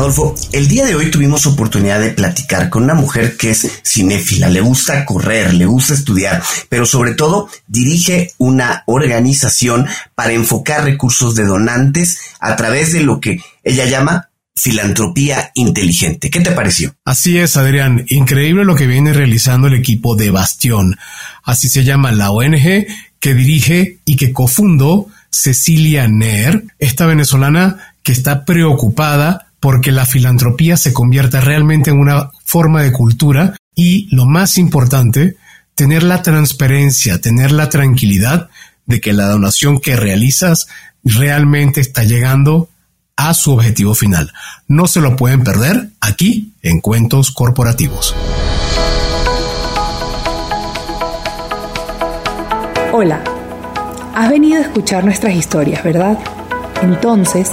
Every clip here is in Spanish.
Adolfo, el día de hoy tuvimos oportunidad de platicar con una mujer que es cinéfila, le gusta correr, le gusta estudiar, pero sobre todo dirige una organización para enfocar recursos de donantes a través de lo que ella llama filantropía inteligente. ¿Qué te pareció? Así es, Adrián. Increíble lo que viene realizando el equipo de Bastión. Así se llama la ONG que dirige y que cofundó Cecilia Ner, esta venezolana que está preocupada porque la filantropía se convierta realmente en una forma de cultura y, lo más importante, tener la transparencia, tener la tranquilidad de que la donación que realizas realmente está llegando a su objetivo final. No se lo pueden perder aquí en Cuentos Corporativos. Hola, has venido a escuchar nuestras historias, ¿verdad? Entonces,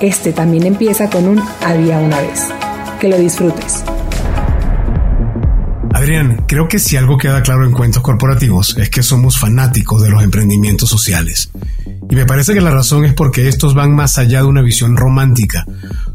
este también empieza con un había una vez. Que lo disfrutes. Adrián, creo que si algo queda claro en cuentos corporativos es que somos fanáticos de los emprendimientos sociales. Y me parece que la razón es porque estos van más allá de una visión romántica.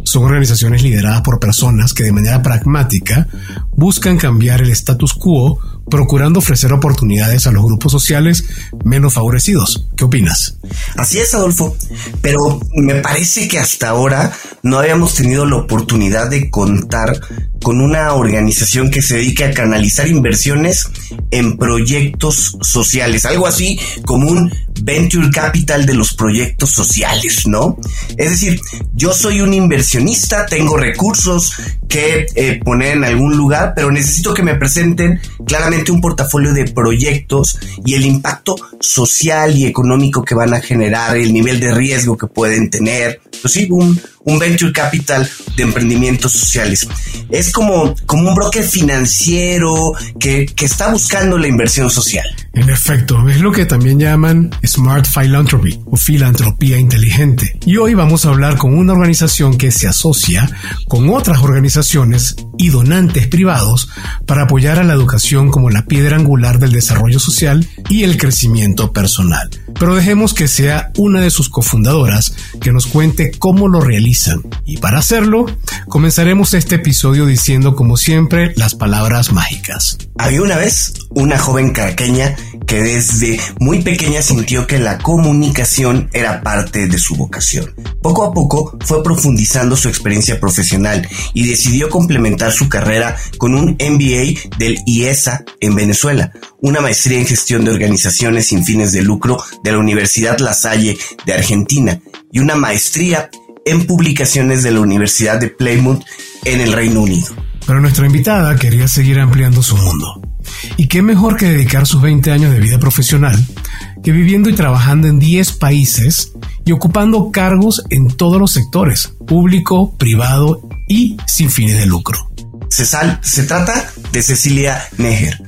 Son organizaciones lideradas por personas que de manera pragmática buscan cambiar el status quo procurando ofrecer oportunidades a los grupos sociales menos favorecidos. ¿Qué opinas? Así es, Adolfo, pero me parece que hasta ahora no habíamos tenido la oportunidad de contar con una organización que se dedique a canalizar inversiones en proyectos sociales, algo así como un venture capital de los proyectos sociales, ¿no? Es decir, yo soy un inversionista, tengo recursos que eh, poner en algún lugar, pero necesito que me presenten claramente un portafolio de proyectos y el impacto social y económico que van a generar, el nivel de riesgo que pueden tener, pues sí, un, un venture capital de emprendimientos sociales. Es como, como un broker financiero que, que está buscando la inversión social. En efecto, es lo que también llaman Smart Philanthropy o filantropía inteligente. Y hoy vamos a hablar con una organización que se asocia con otras organizaciones y donantes privados para apoyar a la educación como la piedra angular del desarrollo social y el crecimiento personal. Pero dejemos que sea una de sus cofundadoras que nos cuente cómo lo realizan. Y para hacerlo, comenzaremos este episodio diciendo como siempre las palabras mágicas. Había una vez una joven caraqueña que desde muy pequeña sintió que la comunicación era parte de su vocación. Poco a poco fue profundizando su experiencia profesional y decidió complementar su carrera con un MBA del IESA en Venezuela, una maestría en gestión de organizaciones sin fines de lucro de la Universidad La Salle de Argentina y una maestría en publicaciones de la Universidad de Plymouth en el Reino Unido. Pero nuestra invitada quería seguir ampliando su mundo. ¿Y qué mejor que dedicar sus 20 años de vida profesional que viviendo y trabajando en 10 países y ocupando cargos en todos los sectores, público, privado y sin fines de lucro? Cesal, se trata de Cecilia Neher,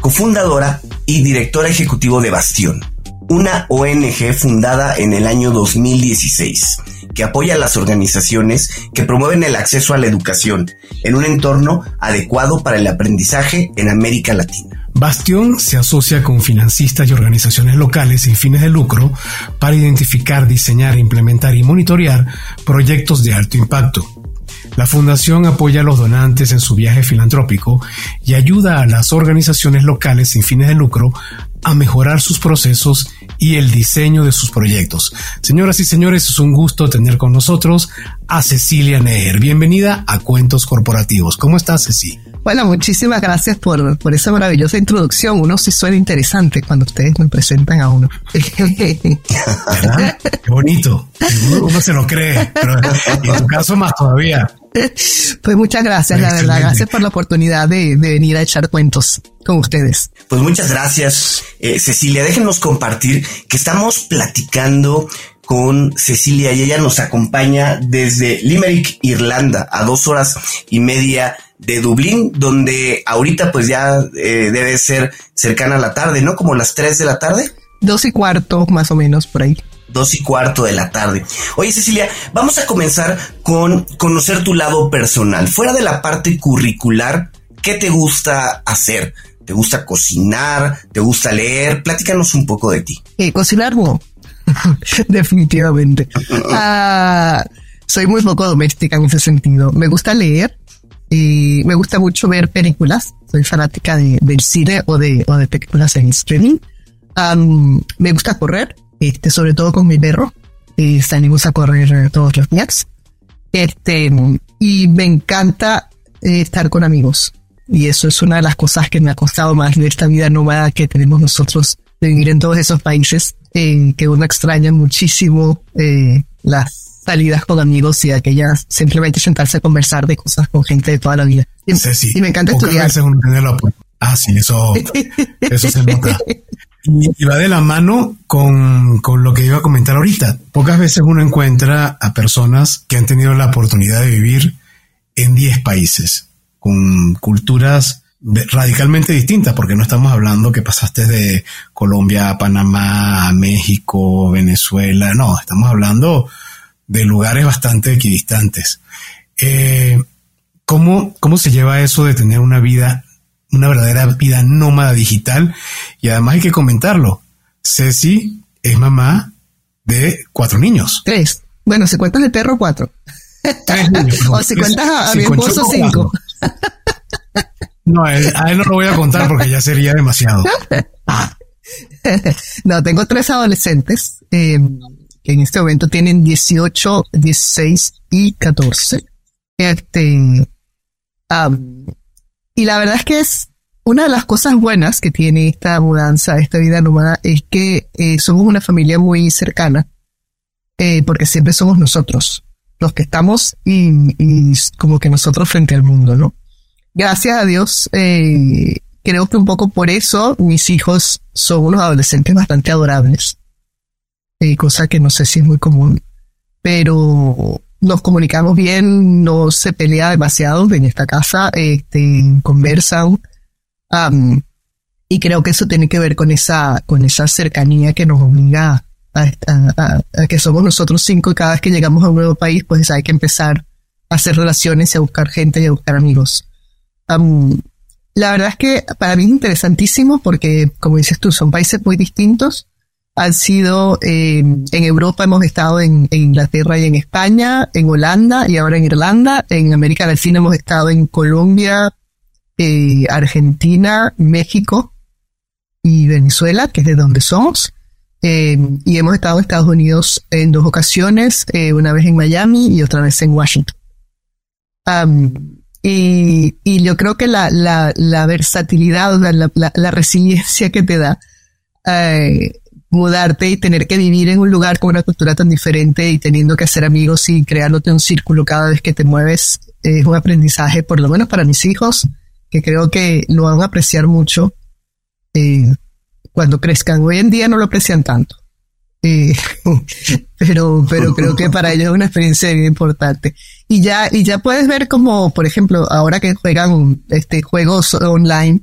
cofundadora y directora ejecutivo de Bastión, una ONG fundada en el año 2016 que apoya a las organizaciones que promueven el acceso a la educación en un entorno adecuado para el aprendizaje en América Latina. Bastión se asocia con financistas y organizaciones locales sin fines de lucro para identificar, diseñar, implementar y monitorear proyectos de alto impacto. La fundación apoya a los donantes en su viaje filantrópico y ayuda a las organizaciones locales sin fines de lucro a mejorar sus procesos y el diseño de sus proyectos. Señoras y señores, es un gusto tener con nosotros a Cecilia Neher. Bienvenida a Cuentos Corporativos. ¿Cómo estás, Ceci? Bueno, muchísimas gracias por, por esa maravillosa introducción. Uno sí suena interesante cuando ustedes me presentan a uno. ¿Verdad? Qué bonito. Uno, se lo cree, pero en tu caso más todavía. Pues muchas gracias, la verdad. Gracias por la oportunidad de, de venir a echar cuentos con ustedes. Pues muchas gracias, eh, Cecilia. Déjenos compartir que estamos platicando con Cecilia y ella nos acompaña desde Limerick, Irlanda, a dos horas y media de Dublín, donde ahorita pues ya eh, debe ser cercana a la tarde, ¿no? Como las tres de la tarde. Dos y cuarto, más o menos, por ahí. Dos y cuarto de la tarde. Oye, Cecilia, vamos a comenzar con conocer tu lado personal. Fuera de la parte curricular, ¿qué te gusta hacer? ¿Te gusta cocinar? ¿Te gusta leer? Platícanos un poco de ti. Eh, cocinar no. Definitivamente. Ah, soy muy poco doméstica en ese sentido. Me gusta leer y me gusta mucho ver películas. Soy fanática de, del cine o de, o de películas en streaming. me gusta correr, este, sobre todo con mi perro. Y salimos a correr todos los días. Este, y me encanta eh, estar con amigos. Y eso es una de las cosas que me ha costado más de esta vida nómada que tenemos nosotros de vivir en todos esos países, eh, que uno extraña muchísimo eh, las salidas con amigos y aquellas simplemente sentarse a conversar de cosas con gente de toda la vida. Y, sí, y me encanta estudiar. ah, sí, eso, eso se nota. Y, va de la mano con, con lo que iba a comentar ahorita. Pocas veces uno encuentra a personas que han tenido la oportunidad de vivir en 10 países, con culturas radicalmente distintas, porque no estamos hablando que pasaste de Colombia a Panamá, a México, Venezuela, no, estamos hablando de lugares bastante equidistantes. Eh, ¿cómo, ¿Cómo se lleva eso de tener una vida, una verdadera vida nómada digital? Y además hay que comentarlo. Ceci es mamá de cuatro niños. Tres. Bueno, si cuentas el perro, cuatro. o si cuentas a, mi esposo, cinco. No, a él, no lo voy a contar porque ya sería demasiado. no, tengo tres adolescentes eh, que en este momento tienen 18, 16 y 14. Este, y la verdad es que es una de las cosas buenas que tiene esta mudanza, esta vida nómada, es que eh, somos una familia muy cercana, eh, porque siempre somos nosotros los que estamos y, y como que nosotros frente al mundo, ¿no? gracias a Dios, eh, creo que un poco por eso mis hijos son unos adolescentes bastante adorables. Eh, cosa que no sé si es muy común. Pero nos comunicamos bien, no se pelea demasiado en esta casa, este, conversan. y creo que eso tiene que ver con esa, con esa cercanía que nos obliga a, a, que somos nosotros cinco y cada vez que llegamos a un nuevo país, pues hay que empezar a hacer relaciones y a buscar gente y a buscar amigos la verdad es que para mí es interesantísimo porque, como dices tú, son países muy distintos. Han sido, em, en Europa hemos estado en, Inglaterra y en España, en Holanda y ahora en Irlanda. En América Latina hemos estado en Colombia, eh, Argentina, México y Venezuela, que es de donde somos. Em, y hemos estado en Estados Unidos en dos ocasiones, eh, una vez en Miami y otra vez en Washington. Y, y yo creo que la, la, la versatilidad, la, la, resiliencia que te da eh, mudarte y tener que vivir en un lugar con una cultura tan diferente y teniendo que hacer amigos y creándote un círculo cada vez que te mueves es un aprendizaje, por lo menos para mis hijos, que creo que lo van a apreciar mucho eh, cuando crezcan. Hoy en día no lo aprecian tanto. Eh, pero, pero creo que para ellos es una experiencia importante. Y ya, y ya puedes ver como, por ejemplo, ahora que juegan este juegos online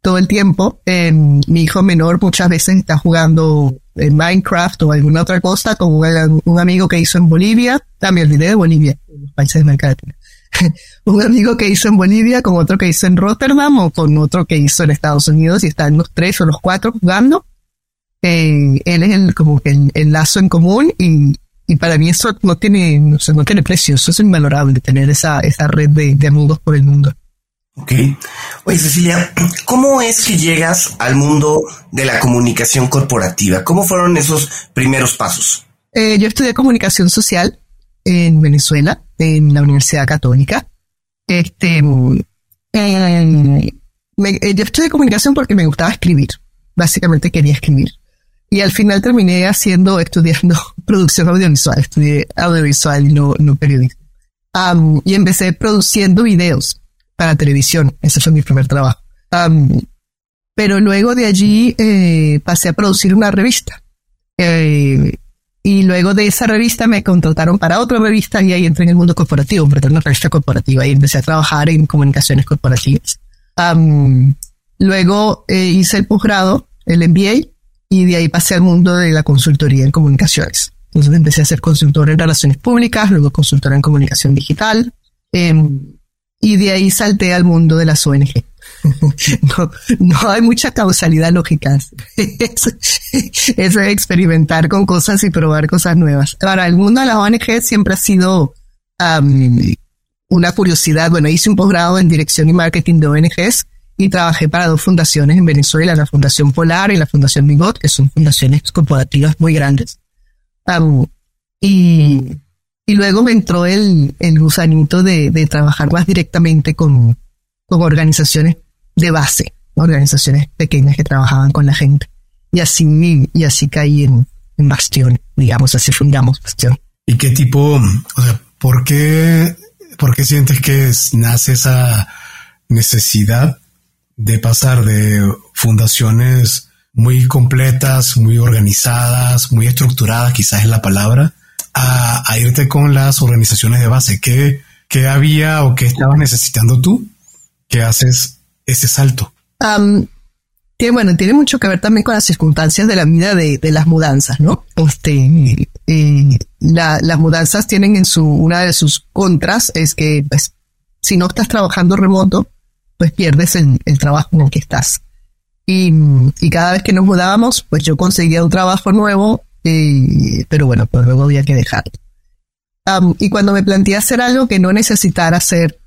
todo el tiempo, mi hijo menor muchas veces está jugando en Minecraft o alguna otra cosa con un, amigo que hizo en Bolivia, también olvidé de Bolivia, en los países de un amigo que hizo en Bolivia, con otro que hizo en Rotterdam o con otro que hizo en Estados Unidos y están los tres o los cuatro jugando. Eh, él es el, como que el, lazo en común y, y, para mí eso no tiene, no, no tiene precio, eso es invalorable, tener esa, esa red de, de amigos por el mundo. Ok. Oye, Cecilia, ¿cómo es que llegas al mundo de la comunicación corporativa? ¿Cómo fueron esos primeros pasos? Eh, yo estudié comunicación social en Venezuela, en la Universidad Católica. Este, eh, yo estudié comunicación porque me gustaba escribir. Básicamente quería escribir. Y al final terminé haciendo, estudiando producción audiovisual, estudié audiovisual y no, no periodismo. y empecé produciendo videos para televisión. Ese fue mi primer trabajo. pero luego de allí eh, pasé a producir una revista. Eh, Y luego de esa revista me contrataron para otra revista y ahí entré en el mundo corporativo, porque una revista corporativa y empecé a trabajar en comunicaciones corporativas. luego eh, hice el posgrado, el MBA, y de ahí pasé al mundo de la consultoría en comunicaciones. Entonces empecé a ser consultor en relaciones públicas, luego consultor en comunicación digital, em, y de ahí salté al mundo de las ONG. no, no hay mucha causalidad lógica. es, experimentar con cosas y probar cosas nuevas. Ahora, el mundo de las ONG siempre ha sido una curiosidad. Bueno, hice un posgrado en dirección y marketing de ONGs y trabajé para dos fundaciones en Venezuela, la Fundación Polar y la Fundación Migot, que son fundaciones corporativas muy grandes. y, y luego me entró el, el gusanito de, de trabajar más directamente con, con organizaciones de base, organizaciones pequeñas que trabajaban con la gente. Y así, y así caí en, en Bastión, digamos, así fundamos Bastión. ¿Y qué tipo, o sea, por qué, por qué sientes que nace esa necesidad de pasar de fundaciones muy completas, muy organizadas, muy estructuradas, quizás es la palabra, a, irte con las organizaciones de base? ¿Qué, ¿Qué había o qué estabas necesitando tú que haces ese salto? tiene, bueno, tiene mucho que ver también con las circunstancias de la vida de, las mudanzas, ¿no? Este, eh, las mudanzas tienen en su, una de sus contras es que, pues, si no estás trabajando remoto, pues pierdes el, trabajo en el que estás. Y, cada vez que nos mudábamos, pues yo conseguía un trabajo nuevo, pero bueno, pues luego había que dejarlo. y cuando me planteé hacer algo que no necesitara ser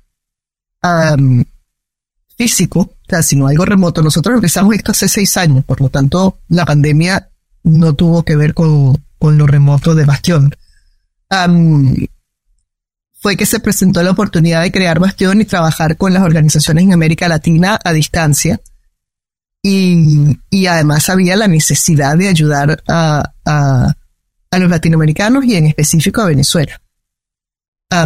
físico, o sea, sino algo remoto. Nosotros empezamos esto hace seis años, por lo tanto, la pandemia no tuvo que ver con, lo remoto de Bastión. fue que se presentó la oportunidad de crear Bastión y trabajar con las organizaciones en América Latina a distancia. Y, además había la necesidad de ayudar a, a los latinoamericanos y en específico a Venezuela.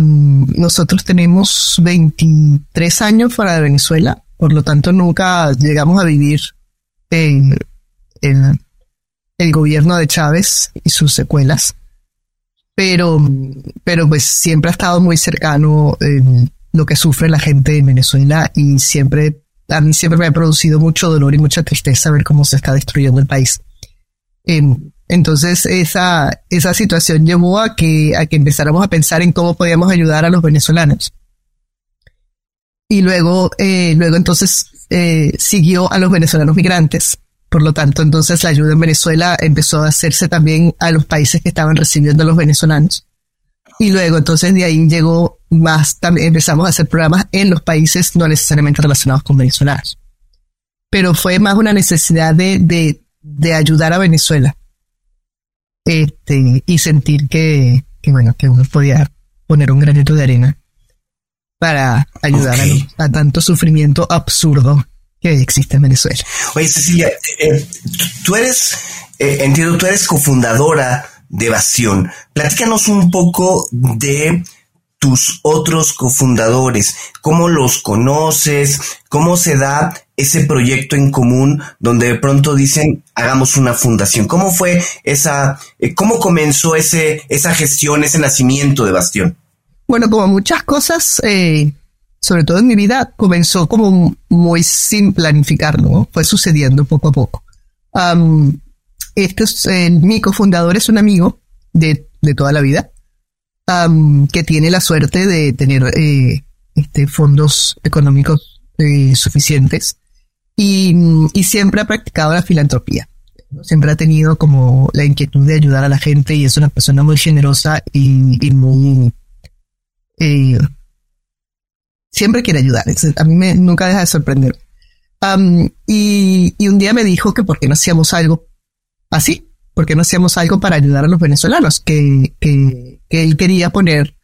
Nosotros tenemos 23 años fuera de Venezuela, por lo tanto nunca llegamos a vivir en, el gobierno de Chávez y sus secuelas, pero, pero pues siempre ha estado muy cercano en lo que sufre la gente en Venezuela y siempre, a mí siempre me ha producido mucho dolor y mucha tristeza ver cómo se está destruyendo el país. Entonces esa, esa situación llevó a que, a que empezáramos a pensar en cómo podíamos ayudar a los venezolanos. Y luego, eh, luego entonces eh, siguió a los venezolanos migrantes. Por lo tanto, entonces la ayuda en Venezuela empezó a hacerse también a los países que estaban recibiendo a los venezolanos. Y luego entonces de ahí llegó más, también empezamos a hacer programas en los países no necesariamente relacionados con venezolanos. Pero fue más una necesidad de, de, de ayudar a Venezuela este, y sentir que, que, bueno, que uno podía poner un granito de arena para ayudar a, tanto sufrimiento absurdo que existe en Venezuela. Oye, Cecilia, eh, tú eres, eh, entiendo, tú eres cofundadora de Evasión. Platícanos un poco de tus otros cofundadores, cómo los conoces, cómo se da ese proyecto en común donde de pronto dicen hagamos una fundación. ¿Cómo fue esa, eh, cómo comenzó ese, esa gestión, ese nacimiento de Bastión? Bueno, como muchas cosas, eh, sobre todo en mi vida, comenzó como muy sin planificarlo, fue sucediendo poco a poco. Este es, eh, mi cofundador es un amigo de, de toda la vida que tiene la suerte de tener este, fondos económicos suficientes y, siempre ha practicado la filantropía. Siempre ha tenido como la inquietud de ayudar a la gente y es una persona muy generosa y, muy... Eh, siempre quiere ayudar. A mí me, nunca deja de sorprender. y, un día me dijo que por qué no hacíamos algo así, por qué no hacíamos algo para ayudar a los venezolanos, que, que, él quería poner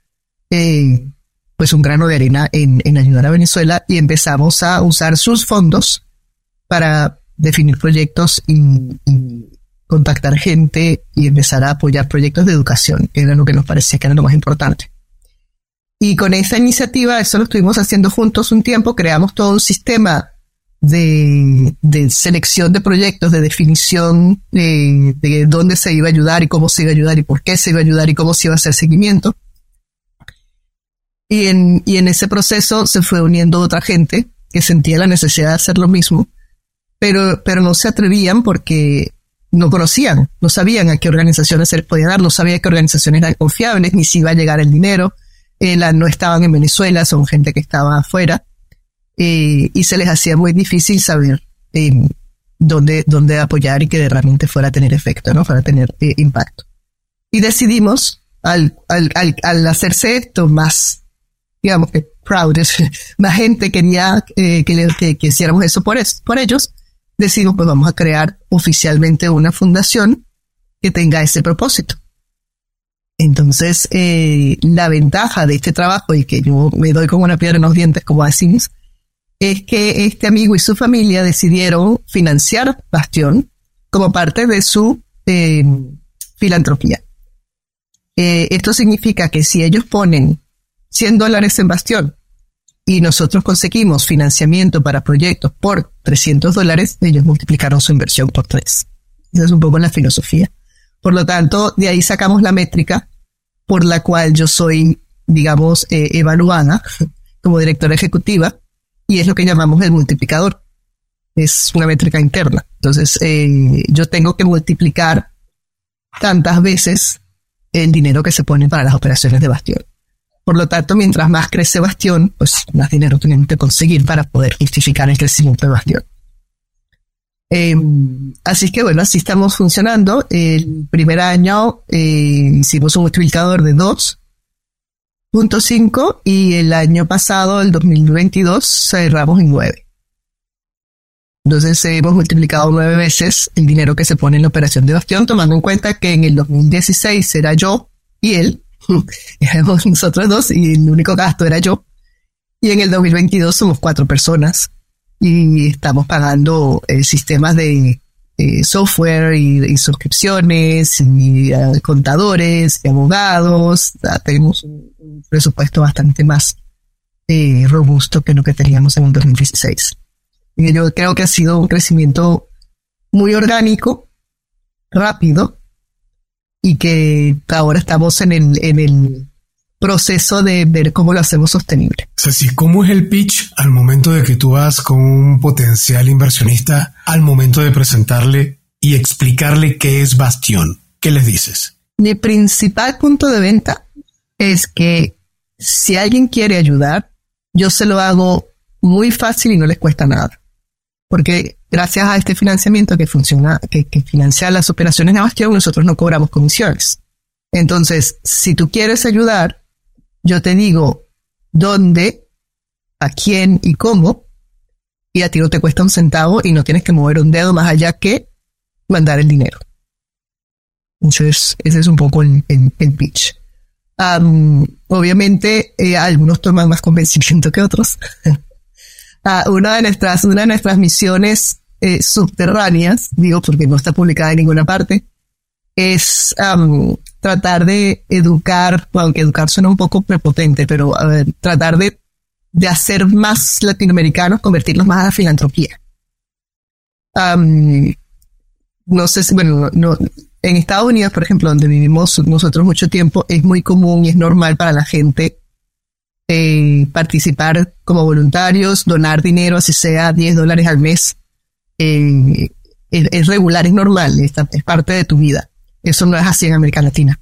eh, pues un grano de arena en, en ayudar a Venezuela y empezamos a usar sus fondos para definir proyectos y, contactar gente y empezar a apoyar proyectos de educación, que era lo que nos parecía que era lo más importante. Y con esa iniciativa, eso lo estuvimos haciendo juntos un tiempo, creamos todo un sistema de, selección de proyectos, de definición de, de dónde se iba a ayudar y cómo se iba a ayudar y por qué se iba a ayudar y cómo se iba a hacer seguimiento. Y en, y en ese proceso se fue uniendo otra gente que sentía la necesidad de hacer lo mismo, pero, pero no se atrevían porque no conocían, no sabían a qué organizaciones se les podía dar, no sabían qué organizaciones eran confiables, ni si iba a llegar el dinero. Eh, no estaban en Venezuela, son gente que estaba afuera, eh, y se les hacía muy difícil saber eh, dónde, dónde apoyar y que realmente fuera a tener efecto, ¿no? Fuera a tener impacto. Y decidimos, al, al, al, al hacerse esto más digamos que proud, más gente quería eh, que, que, que, hiciéramos eso por, por ellos, decidimos pues vamos a crear oficialmente una fundación que tenga ese propósito. Entonces, eh, la ventaja de este trabajo y que yo me doy como una piedra en los dientes, como decimos, es que este amigo y su familia decidieron financiar Bastión como parte de su eh, filantropía. Eh, esto significa que si ellos ponen 100 dólares en Bastión y nosotros conseguimos financiamiento para proyectos por 300 dólares, ellos multiplicaron su inversión por 3. Esa es un poco la filosofía. Por lo tanto, de ahí sacamos la métrica por la cual yo soy, digamos, eh, evaluada como directora ejecutiva y es lo que llamamos el multiplicador. Es una métrica interna. Entonces, eh, yo tengo que multiplicar tantas veces el dinero que se pone para las operaciones de Bastión. Por lo tanto, mientras más crece Bastión, pues más dinero tenemos que conseguir para poder justificar el crecimiento de Bastión. Em, así que bueno, así estamos funcionando. El primer año eh, hicimos un multiplicador de 2.5 y el año pasado, el 2022, cerramos en 9. Entonces hemos multiplicado nueve veces el dinero que se pone en la operación de Bastión, tomando en cuenta que en el 2016 era yo y él, éramos nosotros dos y el único gasto era yo. Y en el 2022 somos cuatro personas y estamos pagando eh, sistemas de eh, software y, suscripciones y eh, contadores y abogados. tenemos un, presupuesto bastante más robusto que lo que teníamos en el 2016. Y yo creo que ha sido un crecimiento muy orgánico, rápido, y que ahora estamos en el, en el proceso de ver cómo lo hacemos sostenible. O sea, ¿cómo es el pitch al momento de que tú vas con un potencial inversionista al momento de presentarle y explicarle qué es Bastión? ¿Qué les dices? Mi principal punto de venta es que si alguien quiere ayudar, yo se lo hago muy fácil y no les cuesta nada. Porque gracias a este financiamiento que funciona, que, financia las operaciones de Bastión, nosotros no cobramos comisiones. Entonces, si tú quieres ayudar, yo te digo dónde, a quién y cómo, y a ti no te cuesta un centavo y no tienes que mover un dedo más allá que mandar el dinero. Entonces, ese es un poco el, pitch. obviamente, eh, algunos toman más convencimiento que otros. Ah, una de nuestras, una de nuestras misiones eh, subterráneas, digo porque no está publicada en ninguna parte, es tratar de educar, aunque educar suena un poco prepotente, pero tratar de, de hacer más latinoamericanos, convertirlos más a la filantropía. no sé si, bueno, no, en Estados Unidos, por ejemplo, donde vivimos nosotros mucho tiempo, es muy común y es normal para la gente eh, participar como voluntarios, donar dinero, así sea 10 dólares al mes eh, es, regular, es normal, es, es parte de tu vida. Eso no es así en América Latina.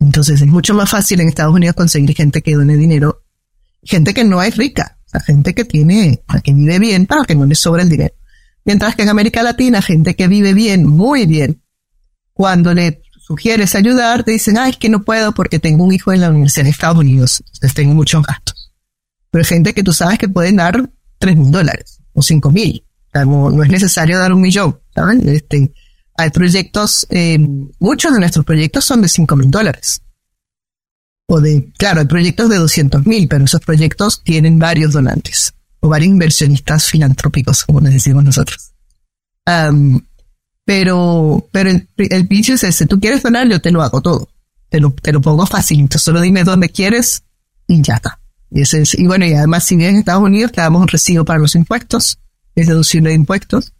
Entonces es mucho más fácil en Estados Unidos conseguir gente que done dinero, gente que no es rica, o gente que tiene, que vive bien, para que no le sobra el dinero. Mientras que en América Latina, gente que vive bien, muy bien, cuando le sugieres ayudar, te dicen, ah, es que no puedo porque tengo un hijo en la Universidad de Estados Unidos, entonces tengo muchos gastos. Pero gente que tú sabes que pueden dar tres mil dólares o cinco mil no, es necesario dar un millón, ¿saben? Este, hay proyectos, eh, muchos de nuestros proyectos son de 5 mil dólares. O de, claro, hay proyectos de 200 mil, pero esos proyectos tienen varios donantes o varios inversionistas filantrópicos, como les decimos nosotros. pero, pero el, el pitch es ese, tú quieres donar, yo te lo hago todo. Te lo, te lo pongo facilito, solo dime dónde quieres y ya está. Y, ese y bueno, y además si bien en Estados Unidos te damos un recibo para los impuestos, es deducible de impuestos.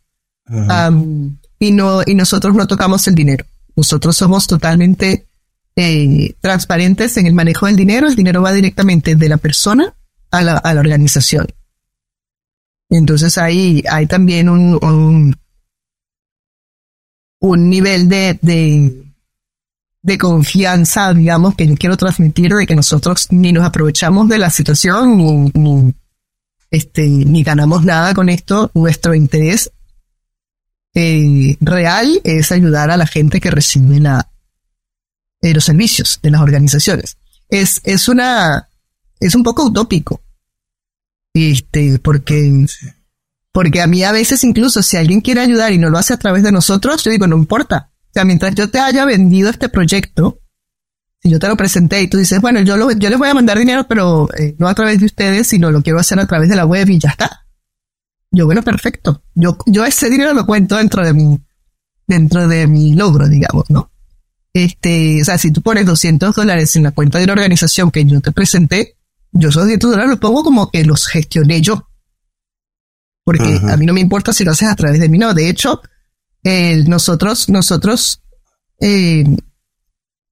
Am, y no, y nosotros no tocamos el dinero. Nosotros somos totalmente eh, transparentes en el manejo del dinero. El dinero va directamente de la persona a la, a la organización. Entonces ahí hay también un, un, un nivel de, de, de confianza, digamos, que yo quiero transmitir de que nosotros ni nos aprovechamos de la situación ni, ni, este, ni ganamos nada con esto. Nuestro interés eh, real es ayudar a la gente que recibe la, eh, los servicios de las organizaciones. Es, es una, es un poco utópico. Este, porque, porque a mí a veces incluso si alguien quiere ayudar y no lo hace a través de nosotros, yo digo, no importa. O sea, mientras yo te haya vendido este proyecto, si yo te lo presenté y tú dices, bueno, yo, lo, yo les voy a mandar dinero, pero eh, no a través de ustedes, sino lo quiero hacer a través de la web y ya está. Yo, bueno, perfecto. Yo, yo ese dinero lo cuento dentro de mi, dentro de mi logro, digamos, ¿no? Este, o sea, si tú pones 200 dólares en la cuenta de una organización que yo te presenté, yo esos 200 dólares los pongo como que los gestioné yo. Porque a mí no me importa si lo haces a través de mí, no. De hecho, nosotros, nosotros, eh,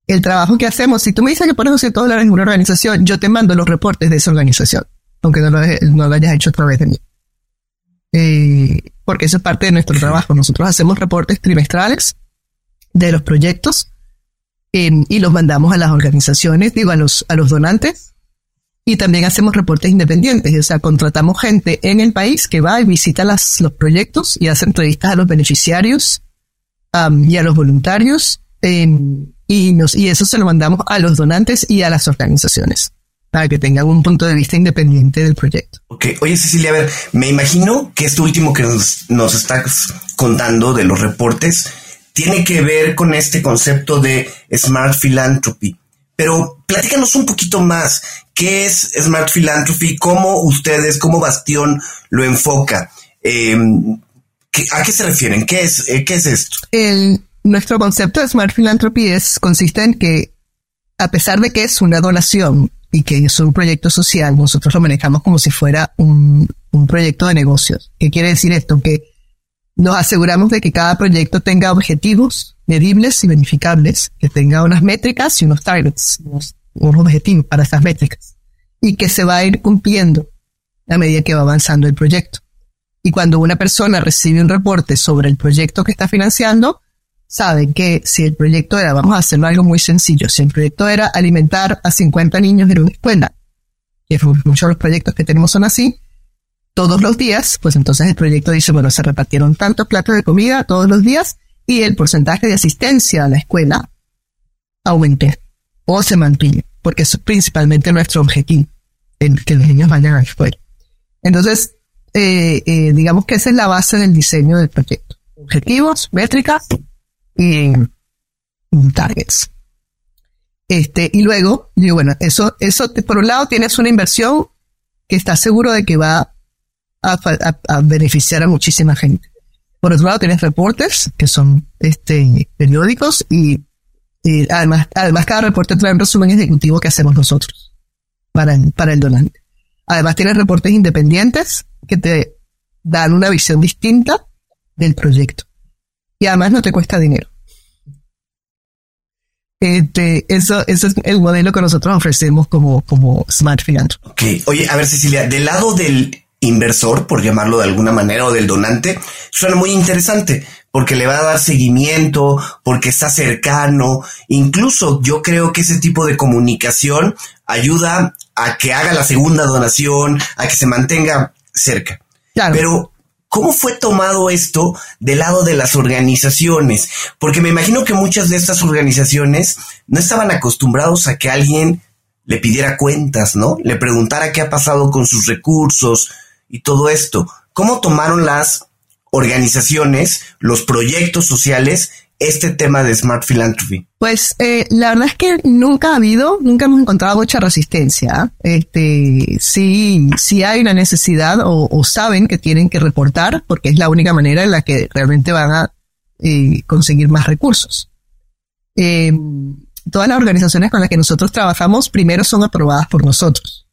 el trabajo que hacemos, si tú me dices que pones 200 dólares en una organización, yo te mando los reportes de esa organización, aunque no lo, no lo hayas hecho a través de mí. Eh, porque eso es parte de nuestro trabajo. Nosotros hacemos reportes trimestrales de los proyectos eh, y los mandamos a las organizaciones, digo, a los, a los donantes. Y también hacemos reportes independientes, o sea, contratamos gente en el país que va y visita las, los proyectos y hace entrevistas a los beneficiarios am, y a los voluntarios em, y, nos, y eso se lo mandamos a los donantes y a las organizaciones para que tengan un punto de vista independiente del proyecto. Ok, oye Cecilia, a ver, me imagino que esto último que nos, nos estás contando de los reportes tiene que ver con este concepto de Smart Philanthropy. Pero platícanos un poquito más. ¿Qué es Smart Philanthropy? ¿Cómo ustedes, cómo Bastión lo enfoca? Eh, ¿qué- ¿A qué se refieren? ¿Qué es, eh, qué es esto? El, nuestro concepto de Smart Philanthropy es, consiste en que, a pesar de que es una donación y que es un proyecto social, nosotros lo manejamos como si fuera un, un proyecto de negocios. ¿Qué quiere decir esto? Que nos aseguramos de que cada proyecto tenga objetivos medibles y verificables, que tenga unas métricas y unos targets, unos, objetivos para esas métricas, y que se va a ir cumpliendo a medida que va avanzando el proyecto. Y cuando una persona recibe un reporte sobre el proyecto que está financiando, sabe que si el proyecto era, vamos a hacerlo algo muy sencillo, si el proyecto era alimentar a 50 niños en una escuela, que muchos de los proyectos que tenemos son así, todos los días, pues entonces el proyecto dice, bueno, se repartieron tantos platos de comida todos los días y el porcentaje de asistencia a la escuela aumente o se mantiene, porque es principalmente nuestro objetivo, el que los niños vayan a la escuela. Entonces, eh, eh, digamos que esa es la base del diseño del proyecto. Objetivos, métricas y targets. Este, y luego, digo, bueno, eso, eso, por un lado tienes una inversión que estás seguro de que va a, a- a beneficiar a muchísima gente. Por otro lado, tienes reportes que son este, periódicos y, además, además cada reporte trae un resumen ejecutivo que hacemos nosotros para para el donante. Además, tienes reportes independientes que te dan una visión distinta del proyecto. Y además no te cuesta dinero. Este, eso, eso es el modelo que nosotros ofrecemos como, como Smart Philanthropy. Ok, oye, a ver Cecilia, del lado del inversor, por llamarlo de alguna manera, o del donante, suena muy interesante, porque le va a dar seguimiento, porque está cercano, incluso yo creo que ese tipo de comunicación ayuda a que haga la segunda donación, a que se mantenga cerca. Claro. Pero, ¿cómo fue tomado esto del lado de las organizaciones? Porque me imagino que muchas de estas organizaciones no estaban acostumbrados a que alguien le pidiera cuentas, ¿no? Le preguntara qué ha pasado con sus recursos y todo esto. ¿Cómo tomaron las organizaciones, los proyectos sociales, este tema de Smart Philanthropy? Pues eh, la verdad es que nunca ha habido, nunca hemos encontrado mucha resistencia. Este, sí, sí hay una necesidad o, o saben que tienen que reportar porque es la única manera en la que realmente van a eh, conseguir más recursos. Eh, todas las organizaciones con las que nosotros trabajamos primero son aprobadas por nosotros.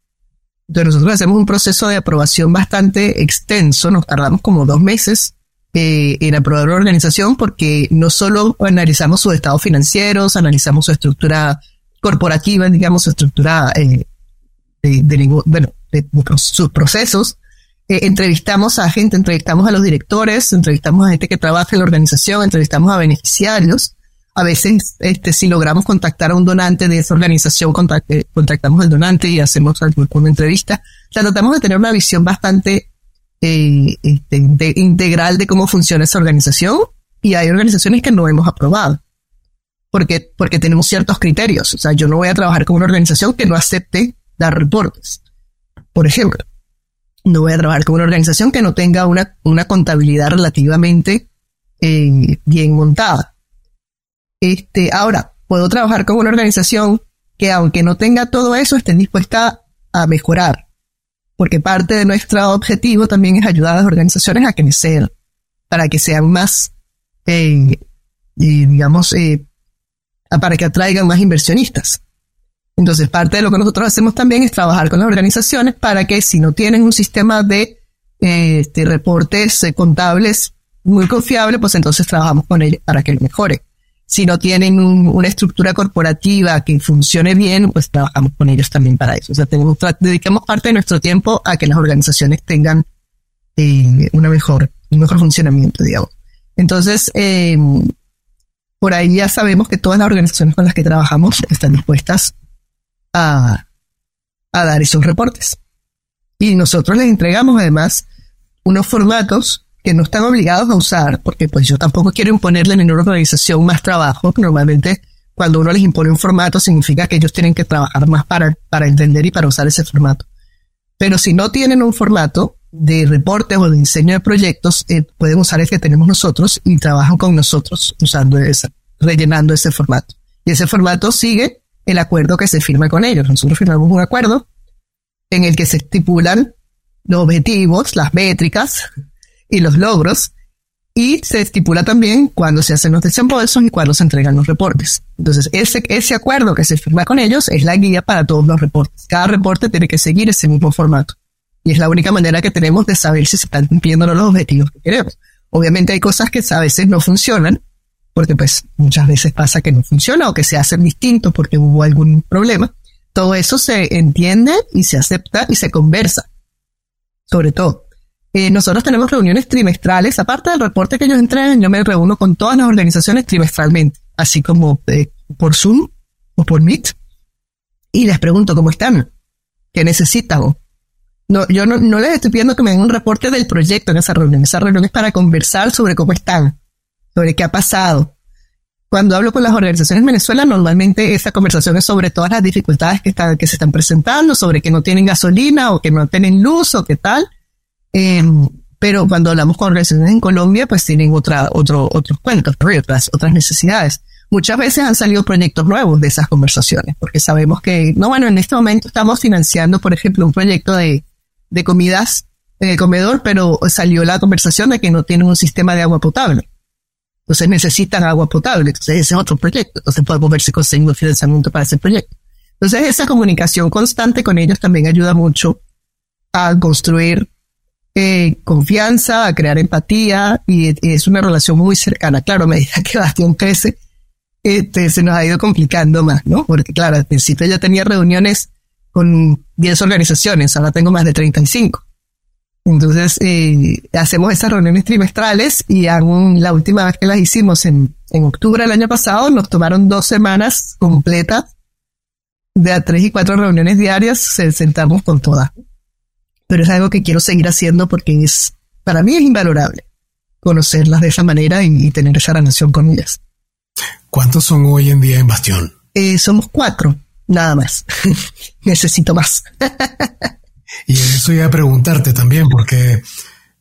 Entonces nosotros hacemos un proceso de aprobación bastante extenso, nos tardamos como dos meses eh, en aprobar una organización porque no solo analizamos sus estados financieros, analizamos su estructura corporativa, digamos, su estructura eh, de, bueno, de sus procesos, eh, entrevistamos a gente, entrevistamos a los directores, entrevistamos a gente que trabaja en la organización, entrevistamos a beneficiarios. A veces, este, si logramos contactar a un donante de esa organización, contactamos al donante y hacemos alguna entrevista. O sea, tratamos de tener una visión bastante eh, este, integral de cómo funciona esa organización y hay organizaciones que no hemos aprobado porque, porque tenemos ciertos criterios. O sea, yo no voy a trabajar con una organización que no acepte dar reportes. Por ejemplo, no voy a trabajar con una organización que no tenga una, una contabilidad relativamente eh, bien montada. Este, ahora, puedo trabajar con una organización que aunque no tenga todo eso, esté dispuesta a mejorar. Porque parte de nuestro objetivo también es ayudar a las organizaciones a crecer, para que sean más, eh, eh, digamos, para que atraigan más inversionistas. Entonces, parte de lo que nosotros hacemos también es trabajar con las organizaciones para que si no tienen un sistema de este, reportes eh, contables muy confiable, pues entonces trabajamos con ellos para que lo mejore. Si no tienen una estructura corporativa que funcione bien, pues trabajamos con ellos también para eso. O sea, tenemos, dedicamos parte de nuestro tiempo a que las organizaciones tengan eh, una mejor, un mejor funcionamiento, digamos. Entonces, eh, por ahí ya sabemos que todas las organizaciones con las que trabajamos están dispuestas a, dar esos reportes. Y nosotros les entregamos además unos formatos que no están obligados a usar, porque pues yo tampoco quiero imponerle a ninguna organización más trabajo. Normalmente cuando uno les impone un formato significa que ellos tienen que trabajar más para, para entender y para usar ese formato. Pero si no tienen un formato de reportes o de diseño de proyectos, eh, pueden usar el que tenemos nosotros y trabajan con nosotros usando ese, rellenando ese formato. Y ese formato sigue el acuerdo que se firma con ellos. Nosotros firmamos un acuerdo en el que se estipulan los objetivos, las métricas y los logros, y se estipula también cuándo se hacen los desembolsos y cuándo se entregan los reportes. Entonces, ese, ese acuerdo que se firma con ellos es la guía para todos los reportes. Cada reporte tiene que seguir ese mismo formato. Y es la única manera que tenemos de saber si se están cumpliendo los objetivos que queremos. Obviamente hay cosas que a veces no funcionan porque pues muchas veces pasa que no funciona o que se hacen distintos porque hubo algún problema. Todo eso se entiende y se acepta y se conversa. Sobre todo. Eh, nosotros tenemos reuniones trimestrales, aparte del reporte que ellos entregan, yo me reúno con todas las organizaciones trimestralmente, así como eh, por Zoom o por Meet, y les pregunto cómo están, qué necesitan. No, yo no, no les estoy pidiendo que me den un reporte del proyecto en esa reunión, esa reunión es para conversar sobre cómo están sobre qué ha pasado. Cuando hablo con las organizaciones en Venezuela, normalmente esa conversación es sobre todas las dificultades que, están, que se están presentando, sobre que no tienen gasolina o que no tienen luz o qué tal. Em, pero cuando hablamos con organizaciones en Colombia, pues tienen otra, otro, otros cuentos, otras, otras necesidades. Muchas veces han salido proyectos nuevos de esas conversaciones, porque sabemos que, no, bueno, en este momento estamos financiando, por ejemplo, un proyecto de, de comidas en el comedor, pero salió la conversación de que no tienen un sistema de agua potable. Entonces necesitan agua potable. Entonces ese es otro proyecto. Entonces podemos ver si conseguimos financiamiento para ese proyecto. Entonces esa comunicación constante con ellos también ayuda mucho a construir eh, confianza, a crear empatía y, es una relación muy cercana. Claro, a medida que Bastión crece, este, se nos ha ido complicando más, ¿no? Porque claro, al principio ya tenía reuniones con 10 organizaciones, ahora tengo más de 35. Entonces, eh, hacemos esas reuniones trimestrales y aún la última vez que las hicimos en, en octubre del año pasado, nos tomaron dos semanas completas de a tres y cuatro reuniones diarias, se sentamos con todas. Pero es algo que quiero seguir haciendo porque es, para mí es invalorable conocerlas de esa manera y, tener esa relación con ellas. ¿Cuántos son hoy en día en Bastión? Eh, somos cuatro, nada más. Necesito más. Y eso iba a preguntarte también, porque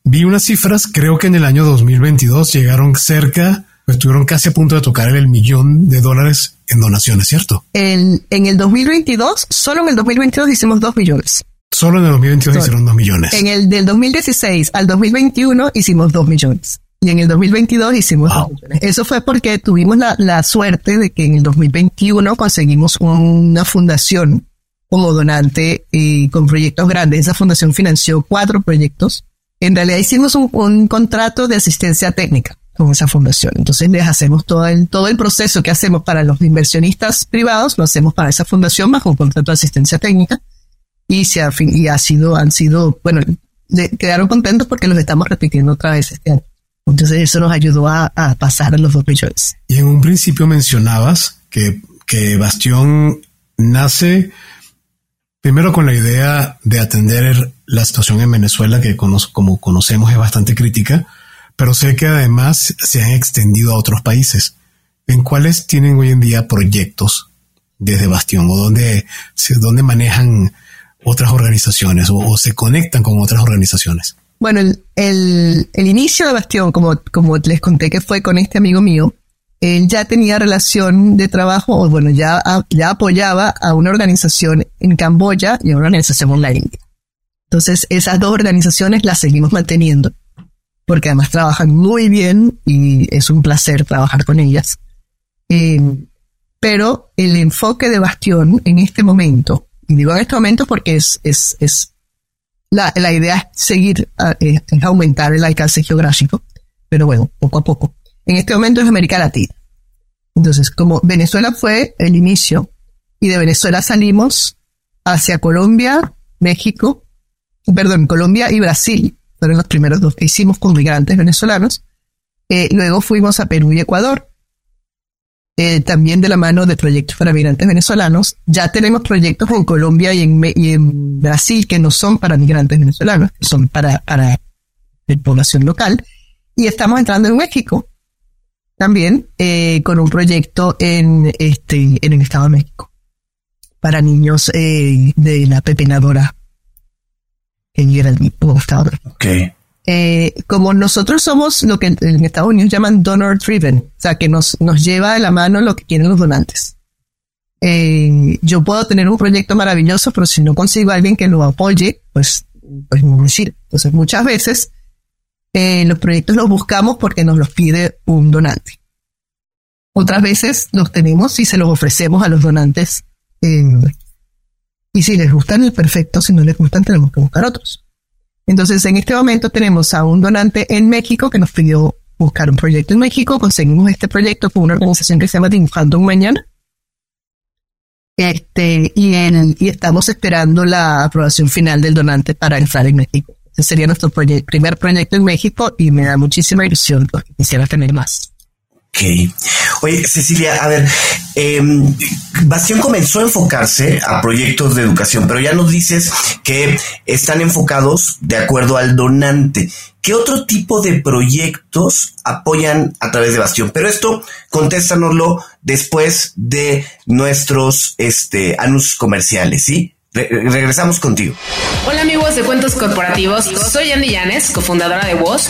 vi unas cifras, creo que en el año 2022 llegaron cerca, estuvieron casi a punto de tocar el millón de dólares en donaciones, ¿cierto? En, en el 2022, solo en el 2022 hicimos dos millones. Solo en el 2022 hicieron dos millones. En el del 2016 al 2021 hicimos dos millones. Y en el 2022 hicimos dos millones. Eso fue porque tuvimos la, la suerte de que en el 2021 conseguimos una fundación como donante y con proyectos grandes. Esa fundación financió cuatro proyectos. En realidad hicimos un, un contrato de asistencia técnica con esa fundación. Entonces les hacemos todo el, todo el proceso que hacemos para los inversionistas privados, lo hacemos para esa fundación bajo un contrato de asistencia técnica. Y se ha, y ha sido, han sido, bueno, quedaron contentos porque los estamos repitiendo otra vez este año. Entonces eso nos ayudó a, a pasar a los dos millones. Y en un principio mencionabas que, que Bastión nace primero con la idea de atender la situación en Venezuela, que como conocemos es bastante crítica, pero sé que además se han extendido a otros países. ¿En cuáles tienen hoy en día proyectos desde Bastión o dónde, dónde manejan otras organizaciones o, se conectan con otras organizaciones? Bueno, el, el, el, inicio de Bastión, como, como les conté que fue con este amigo mío, él ya tenía relación de trabajo, o bueno, ya, ya apoyaba a una organización en Camboya y a una organización en la India. Entonces, esas dos organizaciones las seguimos manteniendo porque además trabajan muy bien y es un placer trabajar con ellas. Eh, pero el enfoque de Bastión en este momento, y digo en este momento porque es, es, es la, la idea es seguir, eh, es aumentar el alcance geográfico, pero bueno, poco a poco. En este momento es América Latina. Entonces, como Venezuela fue el inicio, y de Venezuela salimos hacia Colombia, México, perdón, Colombia y Brasil fueron los primeros dos que hicimos con migrantes venezolanos. Eh, luego fuimos a Perú y Ecuador, eh, también de la mano de proyectos para migrantes venezolanos. Ya tenemos proyectos en Colombia y en, y en Brasil que no son para migrantes venezolanos, que son para, para la población local. Y estamos entrando en México también eh, con un proyecto en, este, en el Estado de México para niños eh, de la pepenadora en Estado. Okay. Eh, como nosotros somos lo que en Estados Unidos llaman donor driven, o sea, que nos, nos lleva de la mano lo que quieren los donantes. Eh, yo puedo tener un proyecto maravilloso, pero si no consigo a alguien que lo apoye, pues, pues no me sirve. Entonces, muchas veces eh, los proyectos los buscamos porque nos los pide un donante. Otras veces los tenemos y se los ofrecemos a los donantes y si les gustan, el perfecto. Si no les gustan, tenemos que buscar otros. Entonces, en este momento tenemos a un donante en México que nos pidió buscar un proyecto en México. Conseguimos este proyecto con una organización que se llama Dibujando un Mañana. Este, y, en, y estamos esperando la aprobación final del donante para entrar en México. Ese sería nuestro primer proyecto en México y me da muchísima ilusión porque quisiera tener más. Ok. Oye, Cecilia, a ver, eh, Bastión comenzó a enfocarse a proyectos de educación, pero ya nos dices que están enfocados de acuerdo al donante. ¿Qué otro tipo de proyectos apoyan a través de Bastión? Pero esto, contéstanoslo después de nuestros este, anuncios comerciales, ¿sí? regresamos contigo. Hola amigos de Cuentos Corporativos, soy Andy Llanes, cofundadora de Voz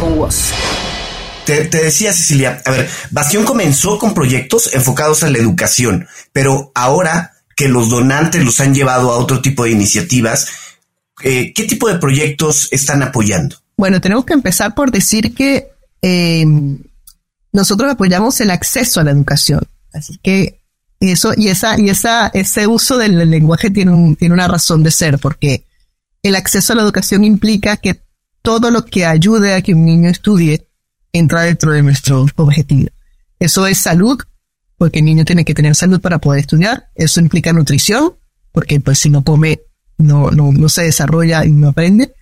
con WOS. Te, decía Cecilia, a ver, Bastión comenzó con proyectos enfocados en la educación, pero ahora que los donantes los han llevado a otro tipo de iniciativas, eh, ¿qué tipo de proyectos están apoyando? Bueno, tenemos que empezar por decir que eh, nosotros apoyamos el acceso a la educación, así que eso y esa y esa ese uso del lenguaje tiene tiene una razón de ser porque el acceso a la educación implica que todo lo que ayude a que un niño estudie entra dentro de nuestro objetivo. Eso es salud, porque el niño tiene que tener salud para poder estudiar. Eso implica nutrición, porque pues si no come, no, no, no se desarrolla y no aprende.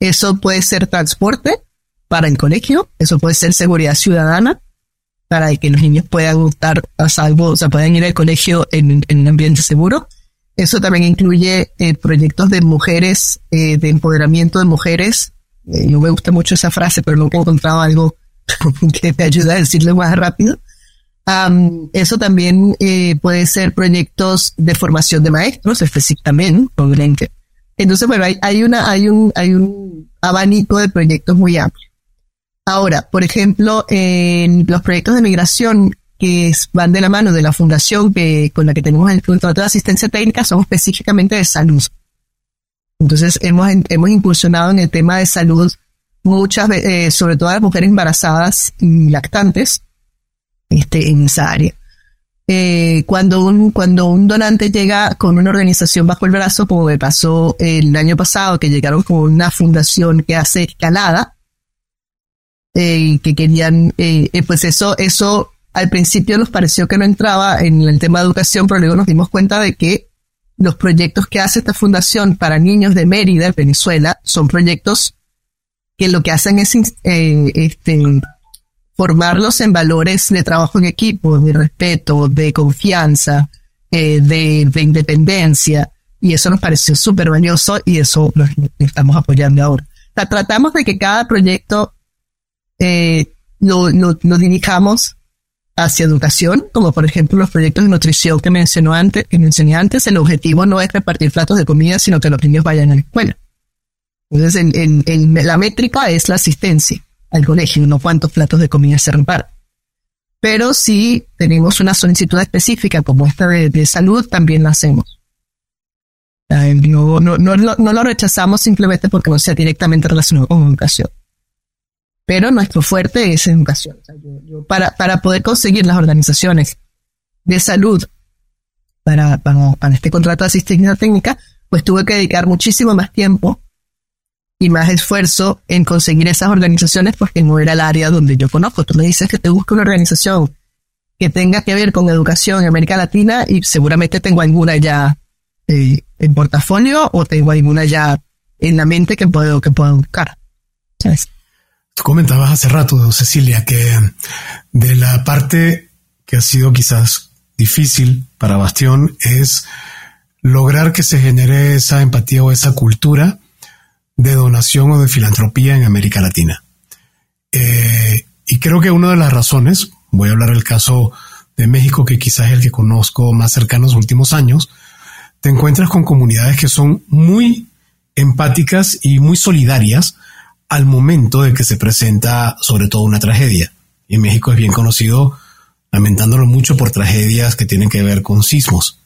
Eso puede ser transporte para el colegio. Eso puede ser seguridad ciudadana para que los niños puedan estar a salvo, o sea, puedan ir al colegio en, un ambiente seguro. Eso también incluye eh, proyectos de mujeres, eh, de empoderamiento de mujeres no me gusta mucho esa frase, pero no he encontrado algo que te ayude a decirlo más rápido. eso también eh, puede ser proyectos de formación de maestros, específicamente, obviamente. Entonces, bueno, hay, hay, una, hay, un, hay un abanico de proyectos muy amplio. Ahora, por ejemplo, en los proyectos de migración que van de la mano de la fundación que, con la que tenemos el contrato de asistencia técnica son específicamente de salud. Entonces, hemos, hemos incursionado en el tema de salud muchas eh, sobre todo a las mujeres embarazadas y lactantes, este, en esa área. Eh, cuando, un, cuando un donante llega con una organización bajo el brazo, como me pasó el año pasado, que llegaron con una fundación que hace escalada, eh, que querían, eh, eh, pues eso, eso al principio nos pareció que no entraba en el tema de educación, pero luego nos dimos cuenta de que los proyectos que hace esta fundación para niños de Mérida, Venezuela, son proyectos que lo que hacen es eh, este, formarlos en valores de trabajo en equipo, de respeto, de confianza, eh, de, de, independencia. Y eso nos pareció súper valioso y eso lo, estamos apoyando ahora. Tratamos de que cada proyecto eh, lo, lo, lo dirijamos hacia educación, como por ejemplo los proyectos de nutrición que mencionó antes, que mencioné antes, el objetivo no es repartir platos de comida, sino que los niños vayan a la escuela. Entonces, la métrica es la asistencia al colegio, no cuántos platos de comida se reparten. Pero si tenemos una solicitud específica como esta de, salud, también la hacemos. No, no, no, no, lo rechazamos simplemente porque no sea directamente relacionado con educación pero nuestro fuerte es educación. para, para poder conseguir las organizaciones de salud para, para, este contrato de asistencia técnica, pues tuve que dedicar muchísimo más tiempo y más esfuerzo en conseguir esas organizaciones porque no era el área donde yo conozco. Tú me dices que te busco una organización que tenga que ver con educación en América Latina y seguramente tengo alguna ya eh, en portafolio o tengo alguna ya en la mente que puedo, que puedo buscar. ¿Sabes? Tú comentabas hace rato, Cecilia, que de la parte que ha sido quizás difícil para Bastión es lograr que se genere esa empatía o esa cultura de donación o de filantropía en América Latina. Eh, y creo que una de las razones, voy a hablar del caso de México, que quizás es el que conozco más cercano en los últimos años, te encuentras con comunidades que son muy empáticas y muy solidarias al momento de que se presenta sobre todo una tragedia. Y México es bien conocido, lamentándolo mucho, por tragedias que tienen que ver con sismos.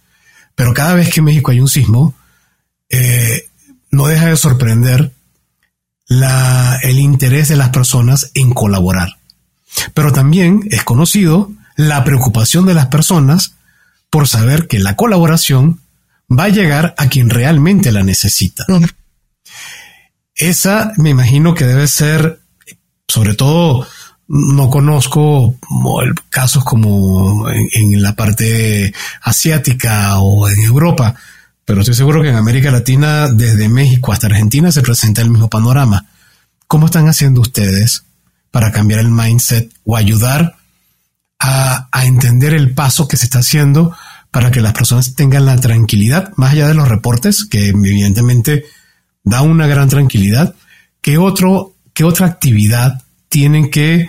Pero cada vez que en México hay un sismo, eh, no deja de sorprender el interés de las personas en colaborar. Pero también es conocido la preocupación de las personas por saber que la colaboración va a llegar a quien realmente la necesita. Esa me imagino que debe ser, sobre todo, no conozco casos como en, la parte asiática o en Europa, pero estoy seguro que en América Latina, desde México hasta Argentina, se presenta el mismo panorama. ¿Cómo están haciendo ustedes para cambiar el mindset o ayudar a, a entender el paso que se está haciendo para que las personas tengan la tranquilidad, más allá de los reportes, que evidentemente da una gran tranquilidad. ¿Qué, otro, otra actividad tienen que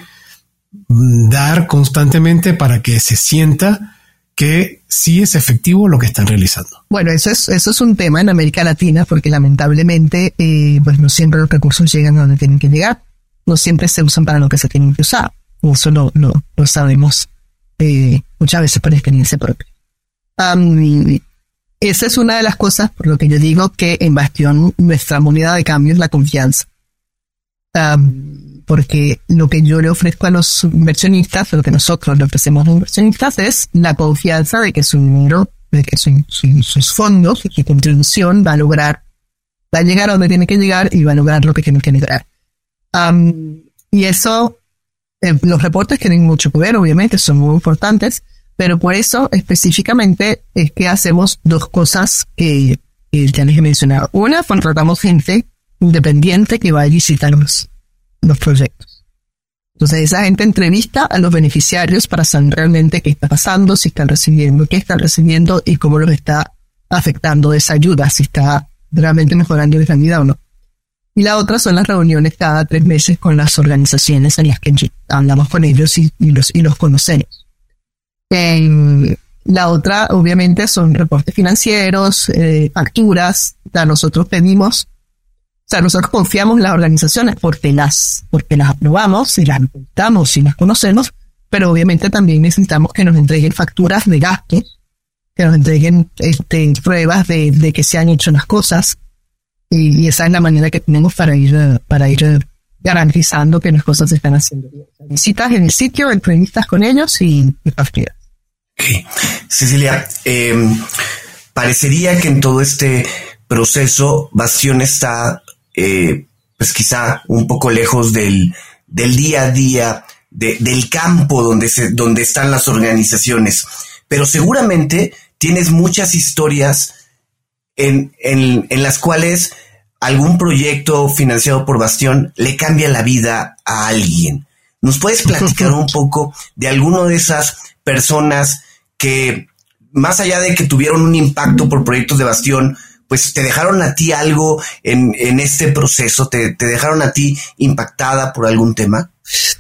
mm, dar constantemente para que se sienta que sí es efectivo lo que están realizando. Bueno, eso es, eso es un tema en América Latina porque lamentablemente eh, pues no siempre los recursos llegan a donde tienen que llegar, no siempre se usan para lo que se tienen que usar. Eso lo, lo, sabemos eh, muchas veces por experiencia propia. Esa es una de las cosas por lo que yo digo que en Bastión nuestra moneda de cambio es la confianza. porque lo que yo le ofrezco a los inversionistas, lo que nosotros le ofrecemos a los inversionistas es la confianza de que su dinero, de que sus fondos, su contribución va a lograr, va a llegar a donde tiene que llegar y va a lograr lo que tiene que lograr. y eso, eh, los reportes tienen mucho poder, obviamente, son muy importantes, pero por eso específicamente es que hacemos dos cosas que, ya les he mencionado. Una, contratamos gente independiente que va a visitar los, proyectos. Entonces esa gente entrevista a los beneficiarios para saber realmente qué está pasando, si están recibiendo, qué están recibiendo y cómo los está afectando esa ayuda, si está realmente mejorando la vida o no. Y la otra son las reuniones cada tres meses con las organizaciones en las que hablamos con ellos y, los, y los conocemos. La otra, obviamente, son reportes financieros, eh, facturas. O nosotros pedimos, o sea, nosotros confiamos en las organizaciones porque las, porque las aprobamos y las necesitamos y las conocemos, pero obviamente también necesitamos que nos entreguen facturas de gasto, que nos entreguen este, pruebas de, de que se han hecho las cosas. Y, esa es la manera que tenemos para ir, para ir garantizando que las cosas se están haciendo bien. Visitas en el sitio, entrevistas con ellos y, y facturas. Cecilia, em, parecería que en todo este proceso Bastión está, eh, pues quizá un poco lejos del, del día a día, del campo donde, se, donde están las organizaciones, pero seguramente tienes muchas historias en, en, en las cuales algún proyecto financiado por Bastión le cambia la vida a alguien. ¿Nos puedes platicar un poco de alguno de esas personas que más allá de que tuvieron un impacto por proyectos de Bastión, pues te dejaron a ti algo en, en este proceso, ¿Te, te, dejaron a ti impactada por algún tema.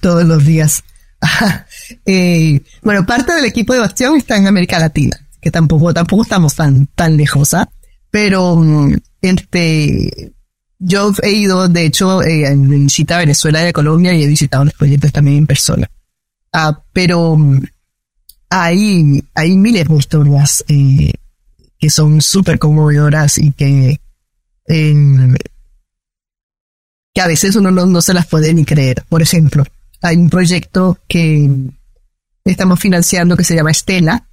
Todos los días. eh, bueno, parte del equipo de Bastión está en América Latina, que tampoco, tampoco estamos tan, tan lejos, ¿ah? Pero, este, yo he ido, de hecho, eh, en visita a Venezuela y a Colombia y he visitado los proyectos también en persona. Ah, pero hay, hay miles de historias eh, que son súper conmovedoras y que, eh, que a veces uno no, no, se las puede ni creer. Por ejemplo, hay un proyecto que estamos financiando que se llama Estela,